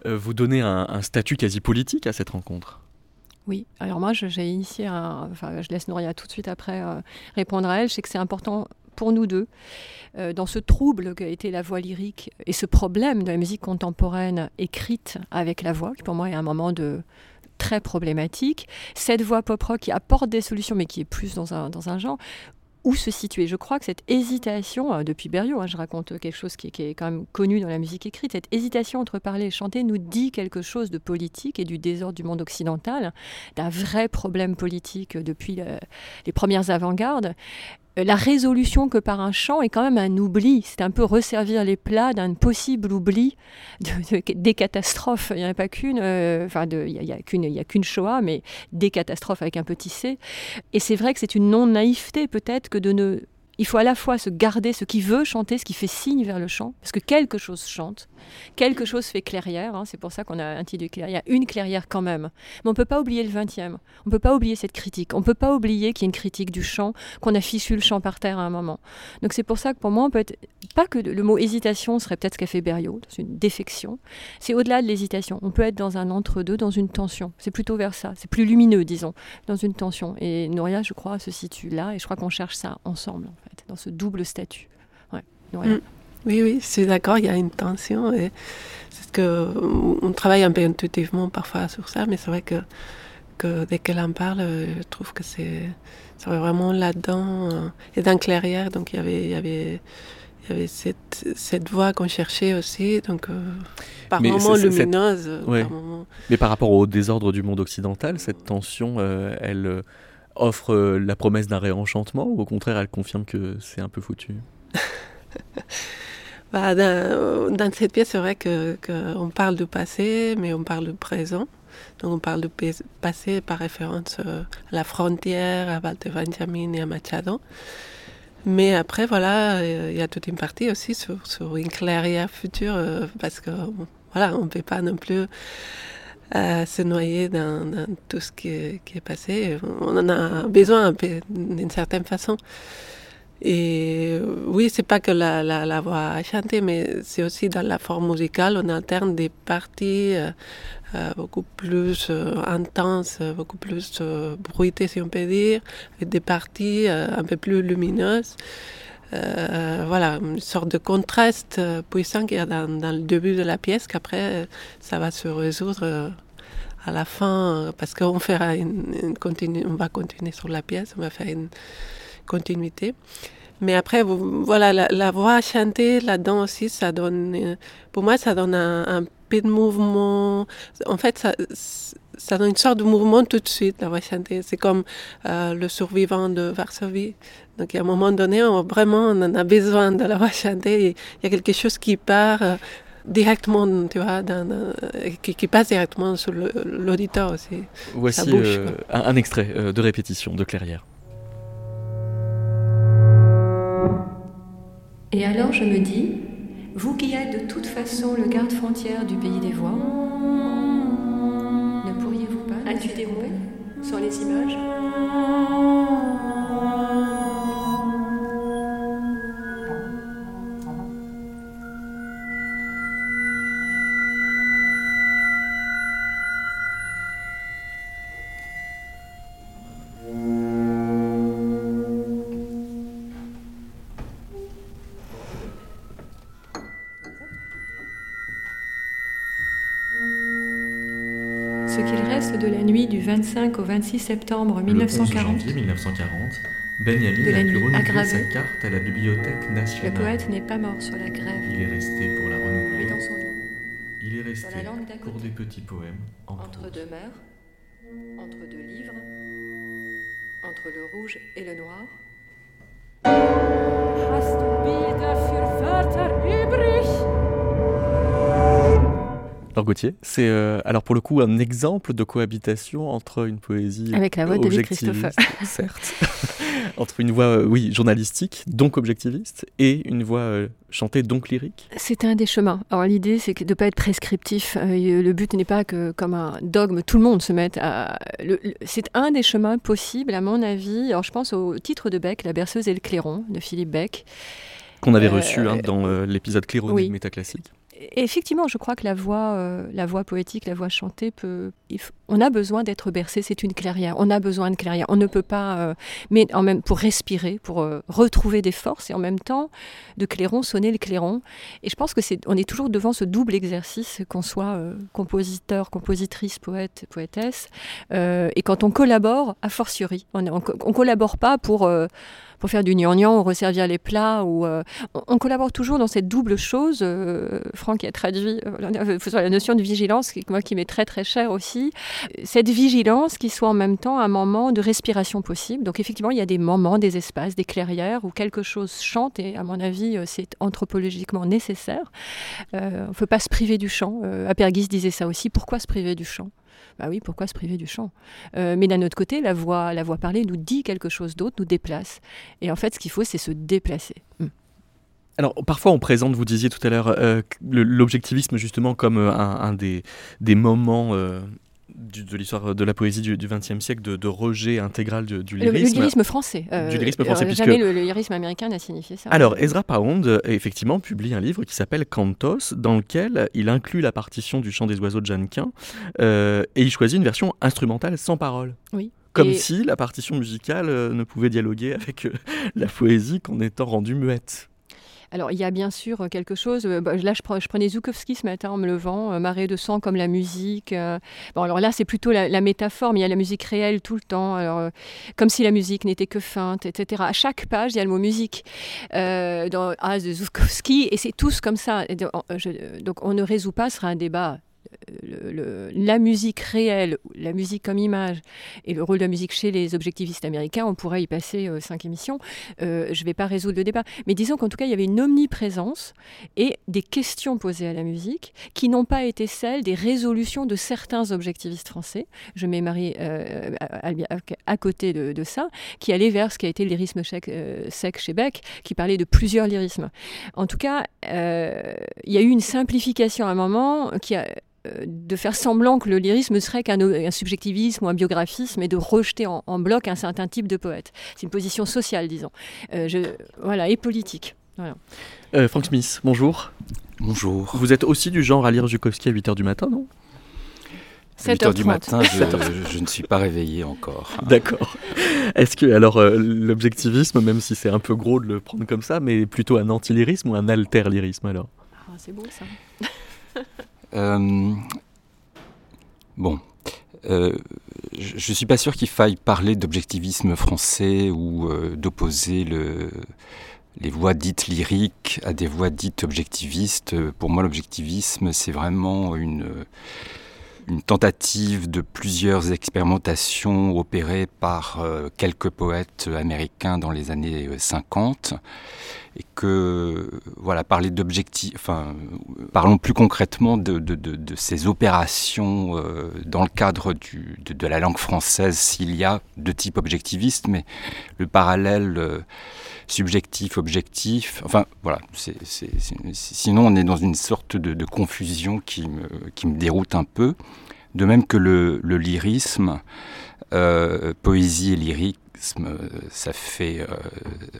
euh, vous donnez un statut quasi politique à cette rencontre. Oui, alors moi j'ai initié un. Enfin, je laisse Noria tout de suite après euh, répondre à elle. Je sais que c'est important pour nous deux, euh, dans ce trouble qu'a été la voix lyrique et ce problème de la musique contemporaine écrite avec la voix, qui pour moi est un moment de très problématique. Cette voix pop-rock qui apporte des solutions, mais qui est plus dans un genre, où se situer. Je crois que cette hésitation, euh, depuis Berriot, hein, je raconte quelque chose qui, est quand même connu dans la musique écrite, cette hésitation entre parler et chanter nous dit quelque chose de politique et du désordre du monde occidental, d'un vrai problème politique depuis les premières avant-gardes la résolution que par un chant est quand même un oubli. C'est un peu resservir les plats d'un possible oubli des catastrophes. Il n'y en a pas qu'une, euh, il n'y a, a qu'une Shoah, mais des catastrophes avec un petit C. Et c'est vrai que c'est une non-naïveté peut-être que de ne il faut à la fois se garder ce qui veut chanter, ce qui fait signe vers le chant, parce que quelque chose chante, quelque chose fait clairière, hein, c'est pour ça qu'on a un titre de clairière, une clairière quand même. Mais on ne peut pas oublier le 20e, on ne peut pas oublier cette critique, on ne peut pas oublier qu'il y a une critique du chant, qu'on a fichu le chant par terre à un moment. Donc c'est pour ça que pour moi, on peut être, pas que le mot hésitation serait peut-être ce qu'a fait Berriot, dans une défection, c'est au-delà de l'hésitation, on peut être dans un entre-deux, dans une tension, c'est plutôt vers ça, c'est plus lumineux, disons, dans une tension. Et Nouria, je crois, se situe là, et je crois qu'on cherche ça ensemble dans ce double statut. Mm. Oui, oui, je suis d'accord, il y a une tension. Et c'est que on travaille un peu intuitivement parfois sur ça, mais c'est vrai que, que dès qu'elle en parle, je trouve que c'est vraiment là-dedans. Euh, et dans Clairière, donc il y avait, il y avait, il y avait cette, cette voix qu'on cherchait aussi, donc euh, par moments lumineuse. Mais par rapport au désordre du monde occidental, cette tension, euh, elle offre euh, la promesse d'un réenchantement ou au contraire elle confirme que c'est un peu foutu? Dans, cette pièce, c'est vrai qu'on parle du passé, mais on parle du présent. Donc on parle du passé par référence euh, à la frontière, à Walter Benjamin et à Machado. Mais après, voilà, euh, il y a toute une partie aussi sur, sur une clairière future, parce que voilà, on ne peut pas non plus à se noyer dans, tout ce qui est, passé. On en a besoin d'une certaine façon. Et oui, c'est pas que la, voix à chanter, mais c'est aussi dans la forme musicale, on alterne des parties euh, euh, beaucoup plus euh, intenses, beaucoup plus bruitées, si on peut dire, et des parties un peu plus lumineuses. Euh, voilà, une sorte de contraste euh, puissant qu'il y a dans, le début de la pièce, qu'après, ça va se résoudre euh, à la fin, parce qu'on fera une, on va continuer sur la pièce, on va faire une continuité. Mais après, voilà, la, voix chantée là-dedans aussi, ça donne, pour moi, ça donne un, peu de mouvement. En fait, ça, ça donne une sorte de mouvement tout de suite, la voix chantée. C'est comme le survivant de Varsovie. Donc, à un moment donné, on, vraiment, on en a besoin de la voix chantée. Il y a quelque chose qui part euh, directement, tu vois, qui, passe directement sur l'auditeur aussi. Voici euh, un, extrait euh, de répétition de Clairière. Et alors je me dis, vous qui êtes de toute façon le garde-frontière du pays des voix, pas intuiter sur les images? Reste de la nuit du 25 au 26 septembre 1940, le 1940 Benjamin a pu renouveler sa carte à la Bibliothèque nationale. Le poète n'est pas mort sur la grève. Il est resté pour la renouveler. Mais dans son lit. Il est resté pour des petits poèmes en Entre deux mers, entre deux livres, entre le rouge et le noir. Alors Gauthier, c'est euh, alors pour le coup un exemple de cohabitation entre une poésie avec la voix de Christophe, certes, entre une voix euh, oui journalistique donc objectiviste et une voix euh, chantée donc lyrique. C'est un des chemins. Alors l'idée c'est de ne pas être prescriptif. le but n'est pas que comme un dogme tout le monde se mette à. c'est un des chemins possibles à mon avis. Alors je pense au titre de Beck, La berceuse et le clairon de Philippe Beck. Qu'on avait reçu hein, dans l'épisode Clairon métaclassique effectivement, je crois que la voix, euh, la voix poétique, la voix chantée peut. on a besoin d'être bercé, c'est une clairière. On a besoin de clairière. On ne peut pas, euh, mais en même pour respirer, pour euh, retrouver des forces et en même temps de clairon sonner le clairon. Et je pense que c'est, on est toujours devant ce double exercice, qu'on soit compositeur, compositrice, poète, poétesse. et quand on collabore, a fortiori, on, on collabore pas pour pour faire du gnangnan ou resservir les plats. Ou, euh, on, collabore toujours dans cette double chose. Euh, Franck a traduit euh, la notion de vigilance, qui, moi qui m'est très très cher aussi. Cette vigilance qui soit en même temps un moment de respiration possible. Donc effectivement, il y a des moments, des espaces, des clairières où quelque chose chante et à mon avis, c'est anthropologiquement nécessaire. on ne peut pas se priver du chant. Apergis disait ça aussi. Pourquoi se priver du chant? Bah oui, pourquoi se priver du chant? Euh, Mais d'un autre côté, la voix, la voix parlée nous dit quelque chose d'autre, nous déplace. Et en fait, ce qu'il faut, c'est se déplacer. Hmm. Alors parfois on présente, vous disiez tout à l'heure, euh, l'objectivisme justement comme euh, un, des, des moments de l'histoire de la poésie du XXe siècle de, rejet intégral du, lyrisme. Le, lyrisme français. Euh, du lyrisme français. Puisque... Jamais le, lyrisme américain n'a signifié ça. Alors, Ezra Pound, effectivement, publie un livre qui s'appelle Cantos, dans lequel il inclut la partition du chant des oiseaux de Jeannequin, euh, et il choisit une version instrumentale sans parole. Oui. Comme si la partition musicale euh, ne pouvait dialoguer avec la poésie qu'en étant rendue muette. Alors, il y a bien sûr quelque chose. Euh, bah, là, je, prenais Zoukowski ce matin en me levant, euh, Marée de sang comme la musique. Euh. Bon, alors là, c'est plutôt la, métaphore, mais il y a la musique réelle tout le temps. Alors, comme si la musique n'était que feinte, etc. À chaque page, il y a le mot musique dans As Zoukowski, et c'est tous comme ça. donc, on ne résout pas, ce sera un débat la musique réelle, la musique comme image et le rôle de la musique chez les objectivistes américains, on pourrait y passer euh, cinq émissions. Euh, je ne vais pas résoudre le débat. Mais disons qu'en tout cas, il y avait une omniprésence et des questions posées à la musique qui n'ont pas été celles des résolutions de certains objectivistes français. Je mets Marie euh, à, côté de, ça, qui allait vers ce qui a été le lyrisme sec chez Beck, qui parlait de plusieurs lyrismes. En tout cas, il y a eu une simplification à un moment qui a de faire semblant que le lyrisme ne serait qu'un subjectivisme ou un biographisme et de rejeter en, bloc un certain type de poète. C'est une position sociale, disons. Euh, je, voilà, et politique. Euh, Frank Smith, bonjour. Bonjour. Vous êtes aussi du genre à lire Zhukovsky à 8h du matin, non? 8h du matin, je, ne suis pas réveillé encore. D'accord. Est-ce que, alors, euh, l'objectivisme, même si c'est un peu gros de le prendre comme ça, mais plutôt un anti-lyrisme ou un alter-lyrisme alors? Ah, C'est beau ça. Euh, bon. Euh, je ne suis pas sûr qu'il faille parler d'objectivisme français ou euh, d'opposer le, les voix dites lyriques à des voix dites objectivistes. Pour moi, l'objectivisme, c'est vraiment une, une tentative de plusieurs expérimentations opérées par quelques poètes américains dans les années 50 et que voilà parler d'objectifs, enfin parlons plus concrètement de, de, de, ces opérations euh, dans le cadre du, de, la langue française s'il y a de type objectiviste, mais le parallèle euh, subjectif objectif, enfin voilà, sinon on est dans une sorte de, confusion qui me, déroute un peu, de même que le, lyrisme, euh, poésie et lyrique ça fait, euh,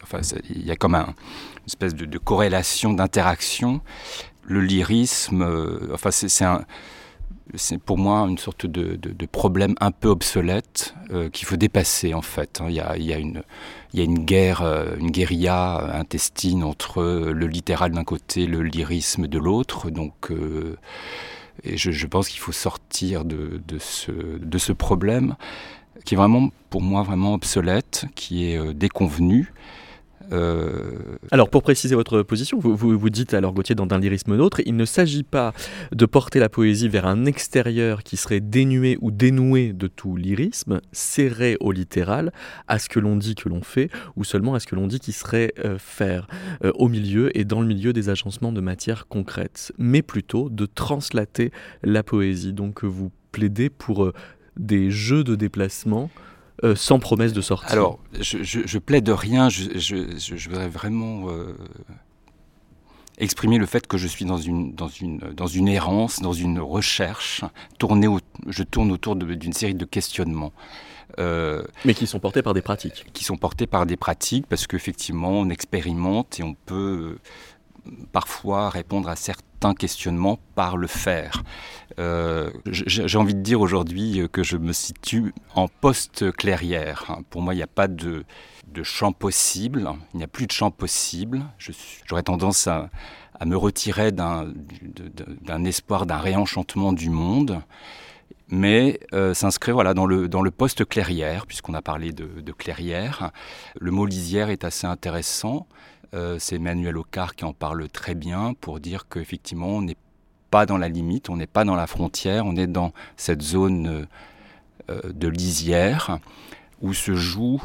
enfin, il y a comme un, une espèce de, corrélation, d'interaction. Le lyrisme, euh, enfin, c'est un, c'est pour moi une sorte de, problème un peu obsolète euh, qu'il faut dépasser en fait. Hein. Il y a, une, il y a une guerre, une guérilla intestine entre le littéral d'un côté, le lyrisme de l'autre. Donc, je, pense qu'il faut sortir de, ce, problème qui est vraiment, pour moi, vraiment obsolète, qui est euh, déconvenu. Euh, alors pour préciser votre position, vous, vous, dites alors Gauthier dans d'un lyrisme d'autre, il ne s'agit pas de porter la poésie vers un extérieur qui serait dénué ou dénoué de tout lyrisme, serré au littéral, à ce que l'on dit que l'on fait, ou seulement à ce que l'on dit qui serait euh, faire, au milieu et dans le milieu des agencements de matière concrète, mais plutôt de translater la poésie. Donc vous plaidez pour des jeux de déplacement euh, sans promesse de sortie Alors, je, je, plaide rien, je, voudrais vraiment euh, exprimer le fait que je suis dans une, dans une, dans une errance, dans une recherche, tourner je tourne autour d'une série de questionnements. Euh, Mais qui sont portés par des pratiques. Qui sont portés par des pratiques parce qu'effectivement on expérimente et on peut parfois répondre à certains questionnements par le faire. Euh, j'ai envie de dire aujourd'hui que je me situe en post-clairière. Pour moi, il n'y a pas de, de champ possible, il n'y a plus de champ possible. J'aurais tendance à, me retirer d'un espoir, d'un réenchantement du monde mais euh, s'inscrire voilà, dans le, dans le poste clairière, puisqu'on a parlé de, clairière. Le mot lisière est assez intéressant. Euh, c'est Emmanuel Ocar qui en parle très bien pour dire qu'effectivement, on n'est pas dans la limite, on n'est pas dans la frontière, on est dans cette zone euh, de lisière où se jouent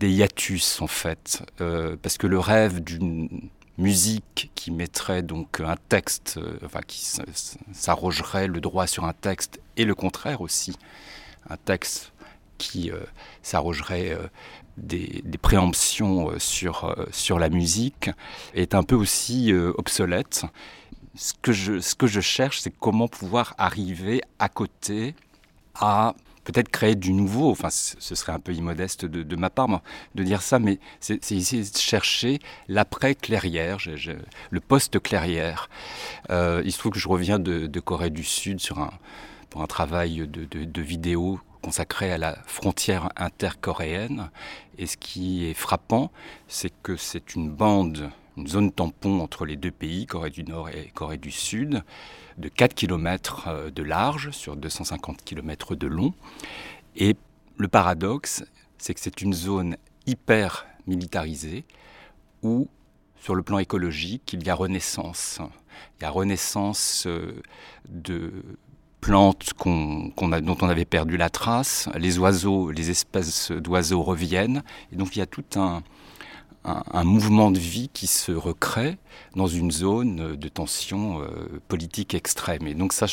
des hiatus en fait. Euh, parce que le rêve d'une musique qui mettrait donc un texte, enfin qui s'arrogerait le droit sur un texte et le contraire aussi, un texte qui s'arrogerait des, préemptions sur, sur la musique, est un peu aussi obsolète. Ce que, je, ce que je cherche, c'est comment pouvoir arriver à côté à peut-être créer du nouveau. Enfin, ce serait un peu immodeste de, ma part de dire ça, mais c'est essayer de chercher l'après-clairière, le post-clairière. Euh, il se trouve que je reviens de, Corée du Sud pour un travail de vidéo consacré à la frontière intercoréenne. Et ce qui est frappant, c'est que c'est une bande, une zone tampon entre les deux pays, Corée du Nord et Corée du Sud, de 4 km euh, de large sur 250 km de long. Et le paradoxe, c'est que c'est une zone hyper militarisée où, sur le plan écologique, il y a renaissance. Il y a renaissance euh, de plantes dont on avait perdu la trace, les oiseaux, les espèces d'oiseaux reviennent, et donc il y a tout un, mouvement de vie qui se recrée dans une zone de tension euh, politique extrême. Et donc ça,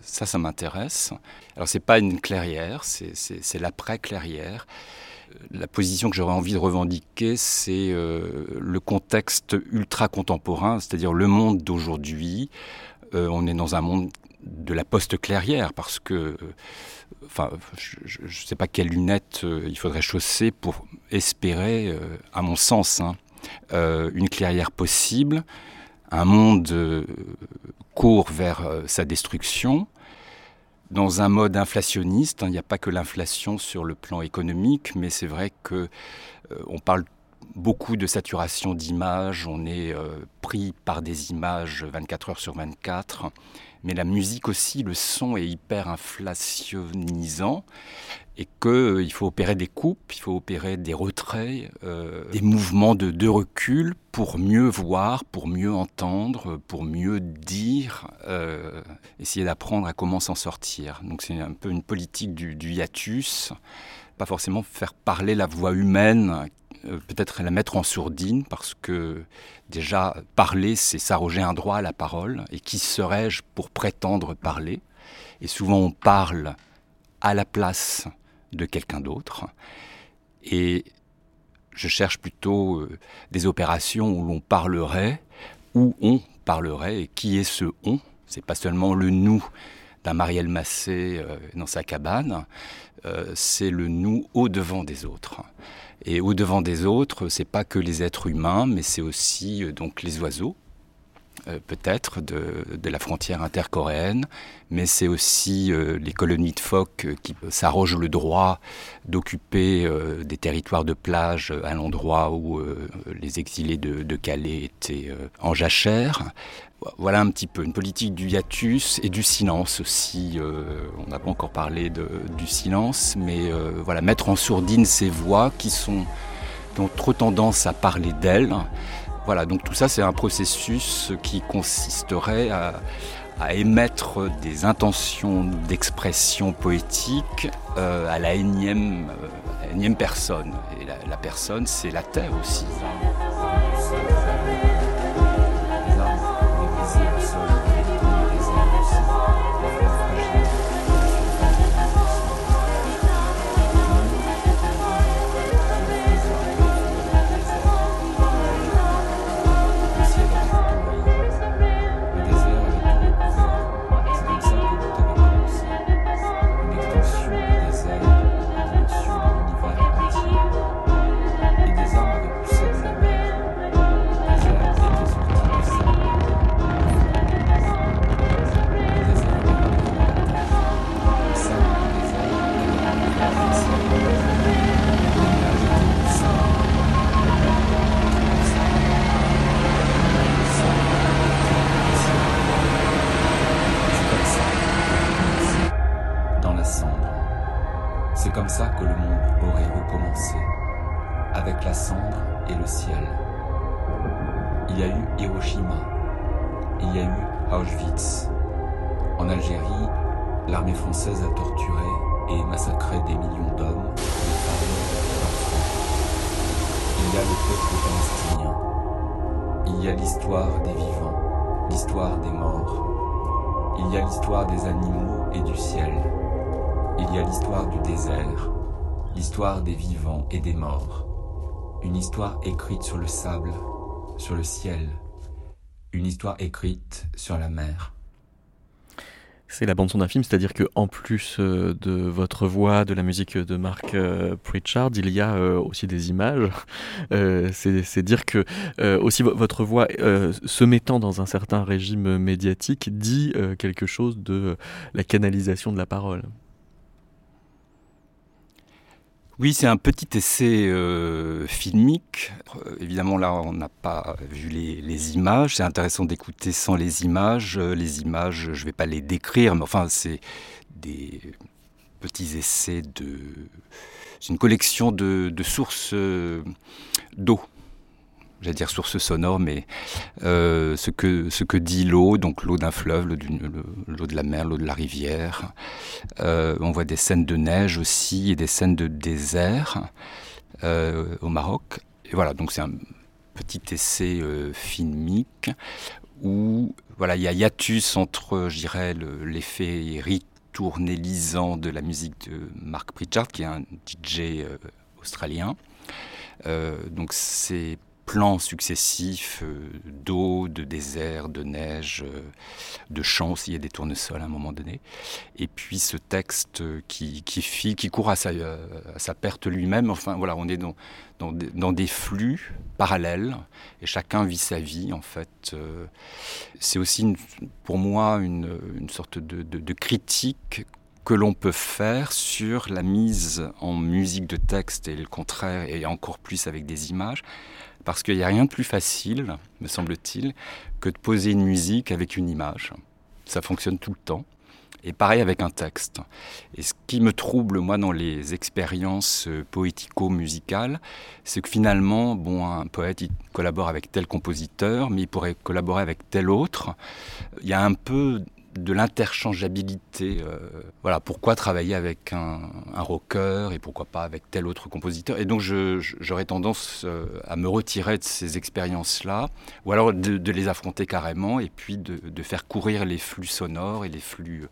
ça, ça m'intéresse. Alors c'est pas une clairière, c'est l'après-clairière. La position que j'aurais envie de revendiquer, c'est euh, le contexte ultra contemporain, c'est-à-dire le monde d'aujourd'hui. Euh, on est dans un monde de la post-clairière parce que enfin, je ne sais pas quelles lunettes euh, il faudrait chausser pour espérer, euh, à mon sens, hein, euh, une clairière possible. Un monde court vers sa destruction. Dans un mode inflationniste, hein, il n'y a pas que l'inflation sur le plan économique, mais c'est vrai que on parle beaucoup de saturation d'images, on est pris par des images 24 heures sur 24 mais la musique aussi, le son est hyper inflationnisant et qu'il euh, faut opérer des coupes, il faut opérer des retraits, euh, des mouvements de, recul pour mieux voir, pour mieux entendre, pour mieux dire, euh, essayer d'apprendre à comment s'en sortir. Donc c'est un peu une politique du, hiatus, pas forcément faire parler la voix humaine peut-être la mettre en sourdine parce que déjà parler c'est s'arroger un droit à la parole. Et qui serais-je pour prétendre parler? Et souvent on parle à la place de quelqu'un d'autre. Et je cherche plutôt euh, des opérations où l'on parlerait où on parlerait. Et qui est ce on? C'est pas seulement le nous d'un Marielle Massé euh, dans sa cabane, c'est le nous au devant des autres. Et au devant des autres, c'est pas que les êtres humains, mais c'est aussi euh, donc les oiseaux, euh, peut-être de, la frontière intercoréenne, mais c'est aussi euh, les colonies de phoques qui s'arrogent le droit d'occuper des territoires de plage à l'endroit où les exilés de, Calais étaient en jachère. Voilà un petit peu une politique du hiatus et du silence aussi. on n'a pas encore parlé du silence, mais voilà mettre en sourdine ces voix qui sont qui ont trop tendance à parler d'elles voilà, donc tout ça, c'est un processus qui consisterait à, émettre des intentions d'expression poétique euh, à la énième, euh, énième personne. Et la, la personne, c'est la terre aussi. Une histoire écrite sur le sable, sur le ciel. Une histoire écrite sur la mer. C'est la bande son d'un film, c'est-à-dire que en plus euh, de votre voix, de la musique de Mark euh, Pritchard, il y a euh, aussi des images. c'est dire que aussi votre voix, se mettant dans un certain régime médiatique, dit quelque chose de la canalisation de la parole. Oui, c'est un petit essai euh, filmique. Euh, évidemment, là, on n'a pas vu les, images. C'est intéressant d'écouter sans les images. Euh, les images, je ne vais pas les décrire, mais enfin, c'est des petits essais de... C'est une collection de sources d'eau j'allais dire source sonore, mais euh, ce, que, ce que dit l'eau, donc l'eau d'un fleuve, l'eau de la mer, l'eau de la rivière. Euh, on voit des scènes de neige aussi et des scènes de désert euh, au Maroc. Et voilà, donc c'est un petit essai filmique où voilà, il y a hiatus entre, je dirais, l'effet ritournélisant de la musique de Mark Pritchard, qui est un DJ australien. donc c'est plans successifs euh, d'eau, de désert, de neige, euh, de champs aussi, il y a des tournesols à un moment donné. Et puis ce texte euh, qui, qui, file, qui court à sa, sa perte lui-même. Enfin voilà, on est dans, dans, des flux parallèles et chacun vit sa vie en fait. C'est aussi pour moi une, une sorte de, de critique que l'on peut faire sur la mise en musique de texte et le contraire, et encore plus avec des images, parce qu'il n'y a rien de plus facile, me semble-t-il, que de poser une musique avec une image. Ça fonctionne tout le temps. Et pareil avec un texte. Et ce qui me trouble, moi, dans les expériences euh, poético-musicales, c'est que finalement, bon, un poète, il collabore avec tel compositeur, mais il pourrait collaborer avec tel autre. Il y a un peu de l'interchangeabilité. Euh, voilà, pourquoi travailler avec un, rocker et pourquoi pas avec tel autre compositeur Et donc j'aurais tendance euh, à me retirer de ces expériences-là, ou alors de, les affronter carrément et puis de, de, faire courir les flux sonores et les flux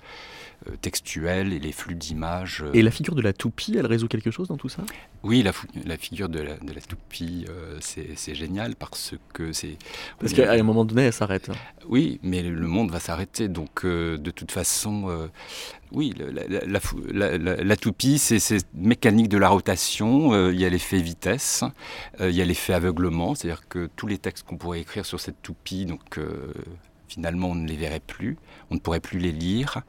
euh, textuels et les flux d'images. Et la figure de la toupie, elle résout quelque chose dans tout ça? Oui, la, la, figure de la, de la toupie, c'est génial parce que c'est... Parce qu'à un moment donné, elle s'arrête. Oui, mais le monde va s'arrêter, donc de toute façon, euh, oui, la, toupie, c'est cette mécanique de la rotation. Euh, il y a l'effet vitesse, euh, il y a l'effet aveuglement, c'est-à-dire que tous les textes qu'on pourrait écrire sur cette toupie, donc finalement, on ne les verrait plus, on ne pourrait plus les lire.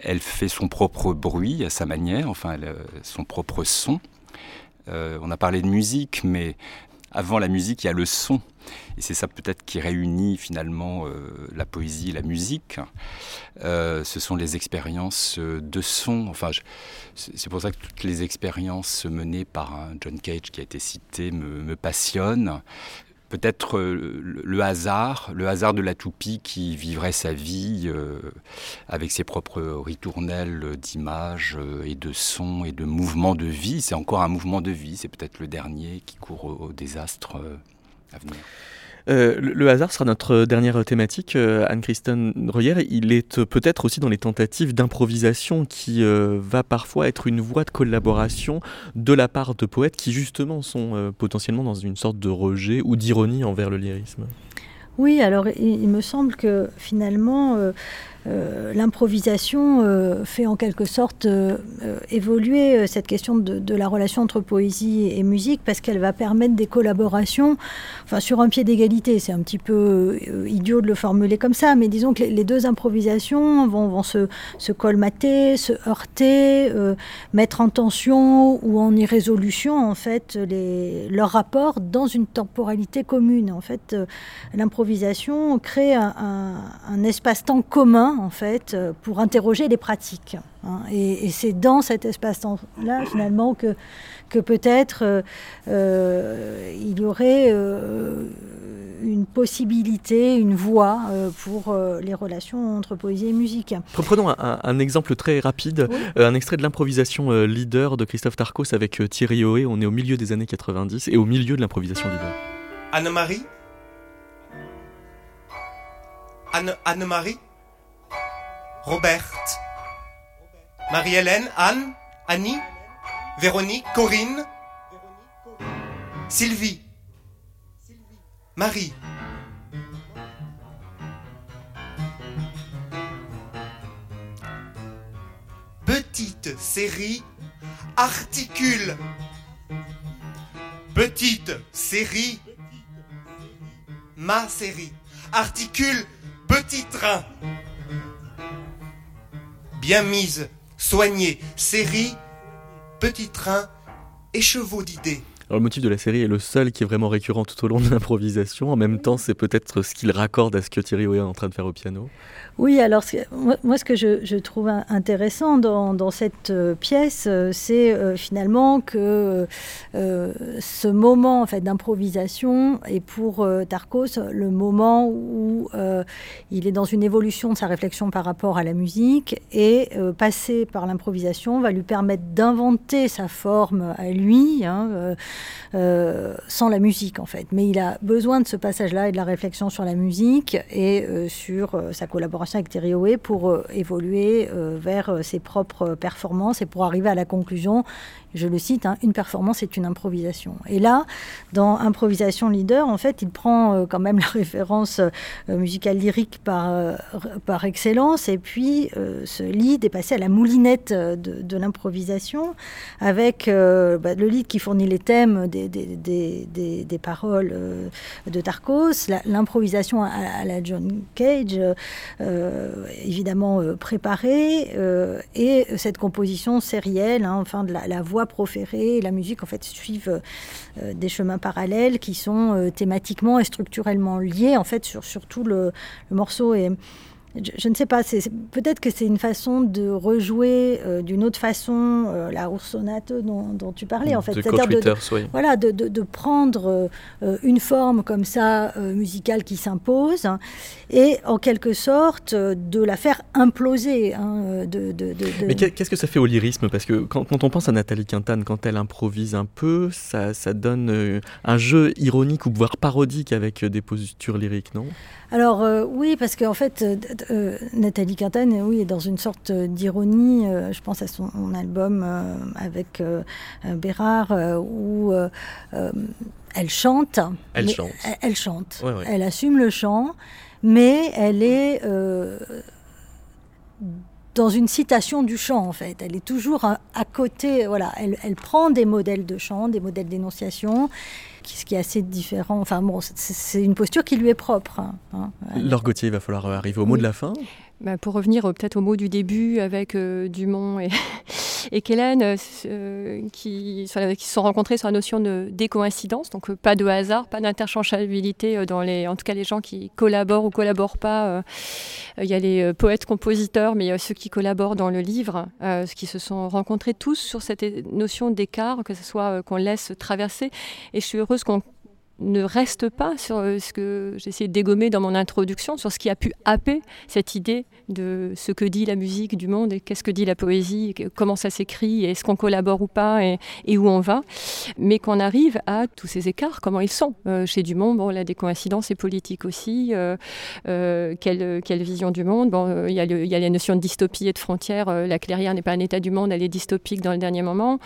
Elle fait son propre bruit à sa manière, enfin, son propre son. on a parlé de musique, mais avant la musique, il y a le son. Et c'est ça peut-être qui réunit finalement euh, la poésie et la musique. Euh, ce sont les expériences euh, de son. Enfin, c'est pour ça que toutes les expériences menées par un John Cage qui a été cité me passionnent peut-être le hasard, le hasard de la toupie qui vivrait sa vie avec ses propres ritournelles d'images et de sons et de mouvements de vie. C'est encore un mouvement de vie, c'est peut-être le dernier qui court au, désastre à venir. Euh, le, hasard sera notre dernière thématique, euh, Anne-Christine Royer. Il est euh, peut-être aussi dans les tentatives d'improvisation qui va parfois être une voie de collaboration de la part de poètes qui justement sont potentiellement dans une sorte de rejet ou d'ironie envers le lyrisme. Oui, alors il, me semble que finalement, euh, l'improvisation euh, fait en quelque sorte euh, évoluer cette question de, la relation entre poésie et musique parce qu'elle va permettre des collaborations enfin, sur un pied d'égalité. C'est un petit peu idiot de le formuler comme ça, mais disons que les, deux improvisations vont, se, colmater, se heurter, mettre en tension ou en irrésolution en fait les, leurs rapports dans une temporalité commune. En fait, l'improvisation crée un espace-temps commun en fait, pour interroger les pratiques. Hein. Et, c'est dans cet espace-temps-là, finalement, que, que peut-être il y aurait une possibilité, une voie pour les relations entre poésie et musique. Prenons un, exemple très rapide, un extrait de l'improvisation leader de Christophe Tarkos avec Thierry Hoé. On est au milieu des années 90 et au milieu de l'improvisation leader. Anne-Marie? Anne, Anne-Marie? Robert Marie-Hélène Anne Annie Véronique Corinne Sylvie Marie Petite série articule Petite série ma série. Articule petit train. Bien mise, soignée, série, petit train, écheveau d'idées. Alors, le motif de la série est le seul qui est vraiment récurrent tout au long de l'improvisation. En même temps, c'est peut-être ce qu'il raccorde à ce que Thierry Oya est en train de faire au piano. Oui, alors moi, ce que je, trouve intéressant dans, cette euh, pièce, euh, c'est euh, finalement que ce moment en fait, d'improvisation est pour Tarkos le moment où il est dans une évolution de sa réflexion par rapport à la musique et passer par l'improvisation va lui permettre d'inventer sa forme à lui. Hein, sans la musique en fait. Mais il a besoin de ce passage-là et de la réflexion sur la musique et sur sa collaboration pour euh, évoluer euh, vers euh, ses propres performances et pour arriver à la conclusion je le cite, hein, une performance est une improvisation. Et là, dans Improvisation Leader, en fait, il prend euh, quand même la référence euh, musicale lyrique par, euh, par excellence, et puis ce lead est passé à la moulinette de, l'improvisation, avec bah, le lead qui fournit les thèmes des, des, des, paroles de Tarkos, l'improvisation à, la John Cage, évidemment préparée, et cette composition sérielle, hein, enfin de la, la voix et la musique en fait suivent euh, des chemins parallèles qui sont euh, thématiquement et structurellement liés en fait sur, sur tout le, le morceau. Et je, ne sais pas, peut-être que c'est une façon de rejouer euh, d'une autre façon euh, la sonate dont, dont, tu parlais en fait. C'est-à-dire de, voilà, de, de, prendre euh, une forme comme ça musicale qui s'impose et en quelque sorte de la faire imploser. Hein, de, Mais qu'est-ce que ça fait au lyrisme? Parce que quand, quand, on pense à Nathalie Quintane, quand elle improvise un peu, ça, ça donne un jeu ironique ou voire parodique avec des postures lyriques, non? Alors oui, parce qu'en fait, euh, euh, Nathalie Quintane, oui, est dans une sorte d'ironie. je pense à son album avec Bérard où elle chante. Elle chante. Elle, chante. Elle assume le chant, mais elle est dans une citation du chant, en fait. Elle est toujours à, côté, voilà, elle, elle, prend des modèles de chant, des modèles d'énonciation, ce qui est assez différent. Enfin bon, c'est une posture qui lui est propre. Hein, hein. Laure Gauthier, il va falloir arriver au mot de la fin. Bah, pour revenir euh, peut-être au mot du début avec euh, Dumont et, et euh, qui, qui, se sont rencontrés sur la notion de décoïncidence, donc pas de hasard, pas d'interchangeabilité dans les, en tout cas les gens qui collaborent ou collaborent pas. Il y a les poètes, compositeurs, mais il y a ceux qui collaborent dans le livre, qui se sont rencontrés tous sur cette notion d'écart, que ce soit qu'on laisse traverser. Et je suis heureuse qu'on ne reste pas sur euh, ce que essayé de dégommer dans mon introduction, sur ce qui a pu happer cette idée de ce que dit la musique du monde et qu'est-ce que dit la poésie, comment ça s'écrit, est-ce qu'on collabore ou pas et, où on va, mais qu'on arrive à tous ces écarts, comment ils sont. Euh, chez Dumont, bon, là, des coïncidences et politiques aussi, euh, quelle, quelle, vision du monde. Bon, il y, y, a la notion de dystopie et de frontières. la clairière n'est pas un état du monde, elle est dystopique dans le dernier moment.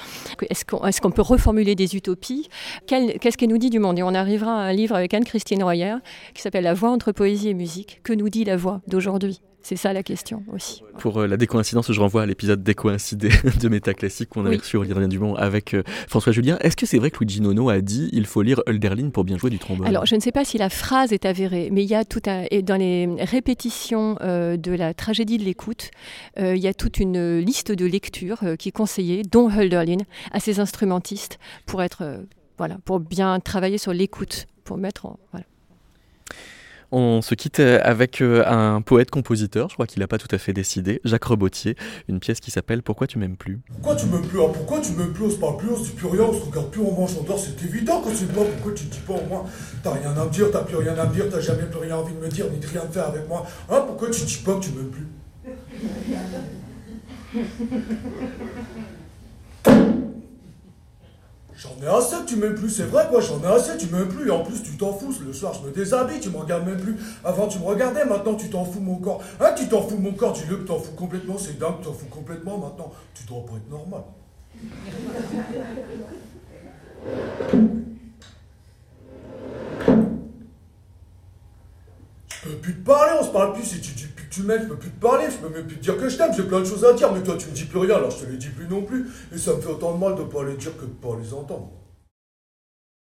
Est-ce qu'on est qu'on peut reformuler des utopies? Qu'est-ce qu'elle nous dit du monde? On arrivera un livre avec Anne-Christine Royer qui s'appelle La voix entre poésie et musique. Que nous dit la voix d'aujourd'hui? C'est ça la question aussi. Pour euh, la décoïncidence, je renvoie à l'épisode décoïncidé de Métaclassique qu'on avait reçu au Lire du Monde avec euh, François Julien. Est-ce que c'est vrai que Luigi Nono a dit il faut lire Hölderlin pour bien jouer du trombone Alors je ne sais pas si la phrase est avérée, mais il y a tout un, et dans les répétitions euh, de la tragédie de l'écoute, il y a toute une liste de lectures qui conseillait, dont Hölderlin, à ses instrumentistes pour être voilà, pour bien travailler sur l'écoute, pour mettre en. Voilà. On se quitte avec euh, un poète-compositeur, je crois qu'il n'a pas tout à fait décidé, Jacques Rebottier, une pièce qui s'appelle Pourquoi tu m'aimes plus? Pourquoi tu m'aimes plus? Pourquoi tu m'aimes plus? On se parle plus, on se dit plus rien, on se regarde plus, on mange, on dort, c'est évident quand tu pas. Pourquoi tu dis pas au moins T'as rien à me dire, t'as plus rien à me dire, t'as jamais plus rien envie de me dire, ni de rien faire avec moi. Hein? Pourquoi tu dis pas que tu m'aimes plus? J'en ai assez tu m'aimes plus, c'est vrai quoi, j'en ai assez, tu m'aimes plus, et en plus tu t'en fous, le soir je me déshabille, tu me regardes même plus. Avant tu me regardais, maintenant tu t'en fous mon corps. Hein, tu t'en fous mon corps, dis-le que t'en fous complètement, c'est dingue, t'en fous complètement maintenant. Tu dois pas être normal. Je peux plus te parler, on se parle plus, si tu dis tu m'aimes, je peux plus te parler, je peux même plus te dire que je t'aime, j'ai plein de choses à dire, mais toi tu me dis plus rien, alors je te les dis plus non plus, et ça me fait autant de mal de pas les dire que de pas les entendre.